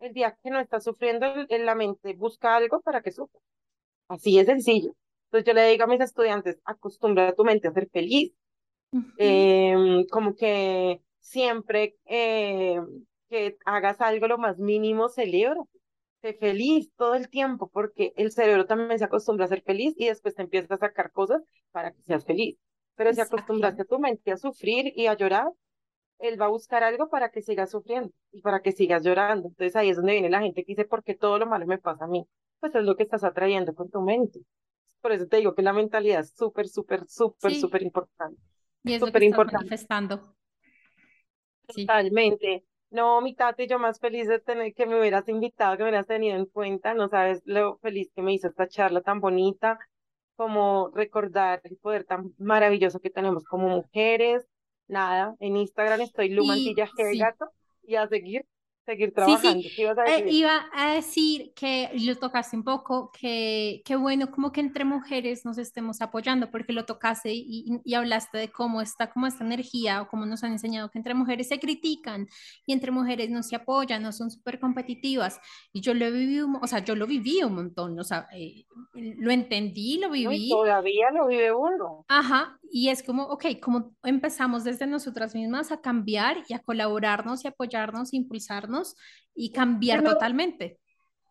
el día que no está sufriendo, el- la mente busca algo para que sufra. Así es sencillo. Entonces yo le digo a mis estudiantes, acostumbra a tu mente a ser feliz. Em, como que siempre eh, que hagas algo lo más mínimo, celebra. Sé feliz todo el tiempo, porque el cerebro también se acostumbra a ser feliz y después te empieza a sacar cosas para que seas feliz. Pero si acostumbraste a tu mente a sufrir y a llorar, él va a buscar algo para que sigas sufriendo y para que sigas llorando. Entonces ahí es donde viene la gente que dice, ¿por qué todo lo malo me pasa a mí? Pues es lo que estás atrayendo con tu mente. Por eso te digo que la mentalidad es súper, súper, súper, Sí, súper importante. y es lo que Súper importante, manifestando. Sí. totalmente. No, mi tati, yo más feliz de tener que me hubieras invitado, que me hubieras tenido en cuenta. No sabes lo feliz que me hizo esta charla tan bonita, como recordar el poder tan maravilloso que tenemos como mujeres. Nada, en Instagram estoy Lu Y Mantilla G sí. Gato y a seguir, seguir Sí, sí, trabajando. ¿Qué ibas a eh, decir? iba a decir que lo tocaste un poco, que, que bueno como que entre mujeres nos estemos apoyando, porque lo tocaste y, y- hablaste de cómo está como esta energía o cómo nos han enseñado que entre mujeres se critican y entre mujeres no se apoyan, no son súper competitivas. Y yo lo he vivido, un mo- o sea, yo lo viví un montón, o sea, eh, lo entendí, lo ¿No? Viví todavía lo vive uno. Ajá, y es como, ok, como empezamos desde nosotras mismas a cambiar y a colaborarnos y apoyarnos, impulsarnos y cambiar totalmente.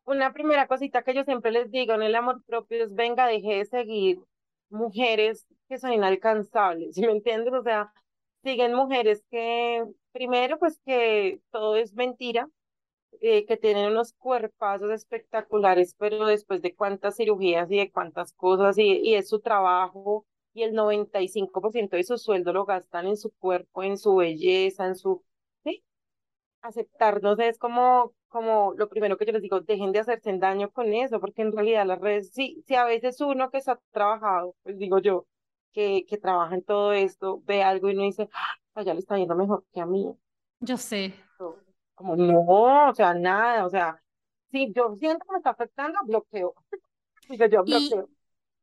una primera cosita que yo siempre les digo en el amor propio es, venga, deje de seguir mujeres que son inalcanzables, ¿sí me entiendes? O sea, siguen mujeres que, primero, pues que todo es mentira, eh, que tienen unos cuerpazos espectaculares, pero después de cuántas cirugías y de cuántas cosas, y, y es su trabajo, y el 95% de su sueldo lo gastan en su cuerpo, en su belleza, en su... aceptarnos es como, como lo primero que yo les digo, dejen de hacerse daño con eso, porque en realidad las redes, sí, sí a veces uno que está trabajado, pues digo yo, que, que trabaja en todo esto, ve algo y uno dice, "Ah, allá le está yendo mejor que a mí. Yo sé. Como no, o sea, nada, o sea, si yo siento que me está afectando, bloqueo. Digo yo, Y, bloqueo.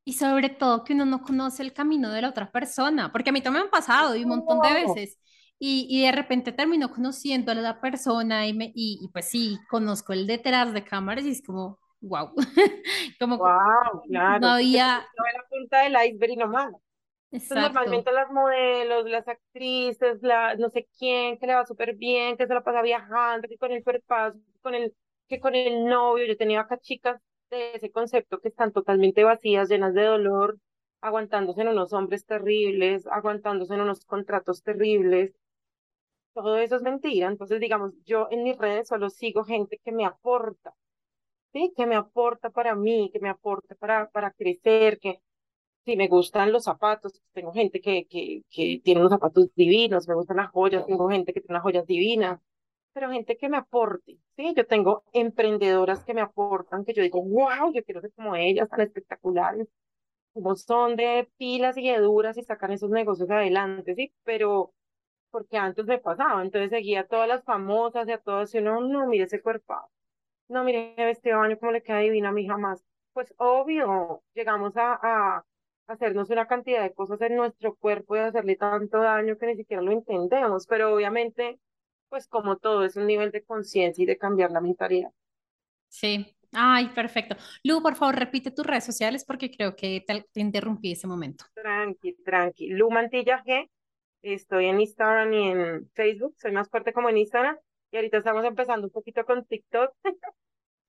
y sobre todo que uno no conoce el camino de la otra persona, porque a mí también me han pasado y un montón de No, veces. Y, y de repente termino conociendo a la persona y, me, y, y pues sí, conozco el detrás de cámaras y es como, wow, como wow, no claro, porque había, ve la punta del iceberg y no más. Exacto. normalmente las modelos, las actrices, la no sé quién, que le va súper bien, que se la pasa viajando, que con el cuerpazo, que con el, que con el novio. Yo tenía acá chicas de ese concepto que están totalmente vacías, llenas de dolor, aguantándose en unos hombres terribles, aguantándose en unos contratos terribles. Todo eso es mentira. Entonces, digamos, yo en mis redes solo sigo gente que me aporta, ¿sí? Que me aporta para mí, que me aporta para, para crecer, que Sí, me gustan los zapatos, tengo gente que, que, que tiene unos zapatos divinos, me gustan las joyas, tengo gente que tiene unas joyas divinas, pero gente que me aporte, ¿sí? Yo tengo emprendedoras que me aportan, que yo digo, wow, yo quiero ser como ellas, tan espectaculares, como son de pilas y de duras y sacan esos negocios adelante, ¿sí? Pero porque antes me pasaba, entonces seguía a todas las famosas y a todas, y uno, no, mire ese cuerpo, no, mire este baño, cómo le queda divina a mí jamás. Pues obvio, llegamos a, a hacernos una cantidad de cosas en nuestro cuerpo y hacerle tanto daño que ni siquiera lo entendemos, pero obviamente pues como todo es un nivel de conciencia y de cambiar la mentalidad. Sí, ay, perfecto. Lu, por favor, repite tus redes sociales porque creo que te, te interrumpí ese momento. Tranqui, tranqui. Lu Mantilla G, estoy en Instagram y en Facebook, soy más fuerte como en Instagram y ahorita estamos empezando un poquito con TikTok,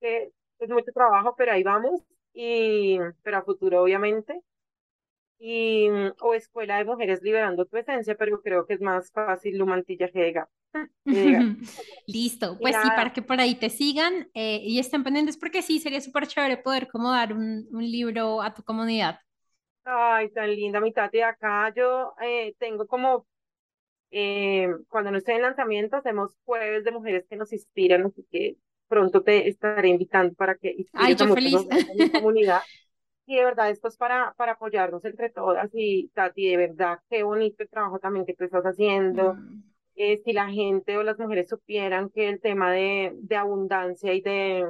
que es mucho trabajo, pero ahí vamos, y, pero a futuro obviamente. Y, o Escuela de Mujeres Liberando tu Esencia, pero creo que es más fácil Lu Mantilla G Listo, pues sí, para que por ahí te sigan eh, y estén pendientes, porque sí, sería súper chévere poder como dar un, un, libro a tu comunidad. Ay, tan linda mi tati. Acá yo eh, tengo como, eh, cuando no estoy en lanzamiento, hacemos jueves de mujeres que nos inspiran, así que pronto te estaré invitando para que Ay, yo feliz. mi comunidad. Y de verdad, esto es para, para apoyarnos entre todas. Y Tati, de verdad, qué bonito el trabajo también que tú estás haciendo. Mm. Eh, si la gente o las mujeres supieran que el tema de, de abundancia y de,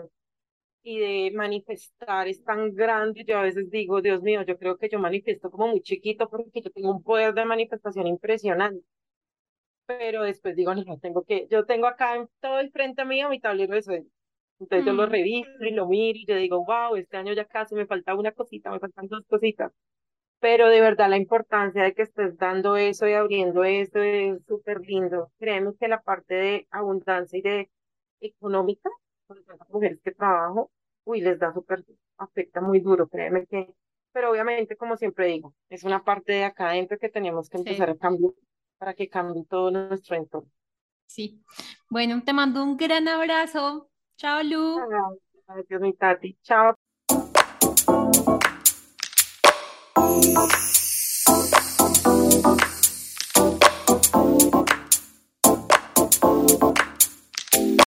y de manifestar es tan grande, yo a veces digo, Dios mío, yo creo que yo manifiesto como muy chiquito porque yo tengo un poder de manifestación impresionante. Pero después digo, no, tengo que, yo tengo acá en todo el frente mío mi tablero de sueños. Entonces yo lo mm. reviso y lo miro y yo digo, wow, este año ya casi me falta una cosita, me faltan dos cositas pero de verdad la importancia de que estés dando eso y abriendo eso es súper lindo. Créeme que la parte de abundancia y de económica, por las mujeres que trabajo, uy, les da súper, afecta muy duro, créeme que, pero obviamente, como siempre digo, es una parte de acá adentro que tenemos que empezar a cambiar para que cambie todo nuestro entorno. Sí. Bueno, te mando un gran abrazo. Chao, Lu. Adiós, mi Tati. Chao.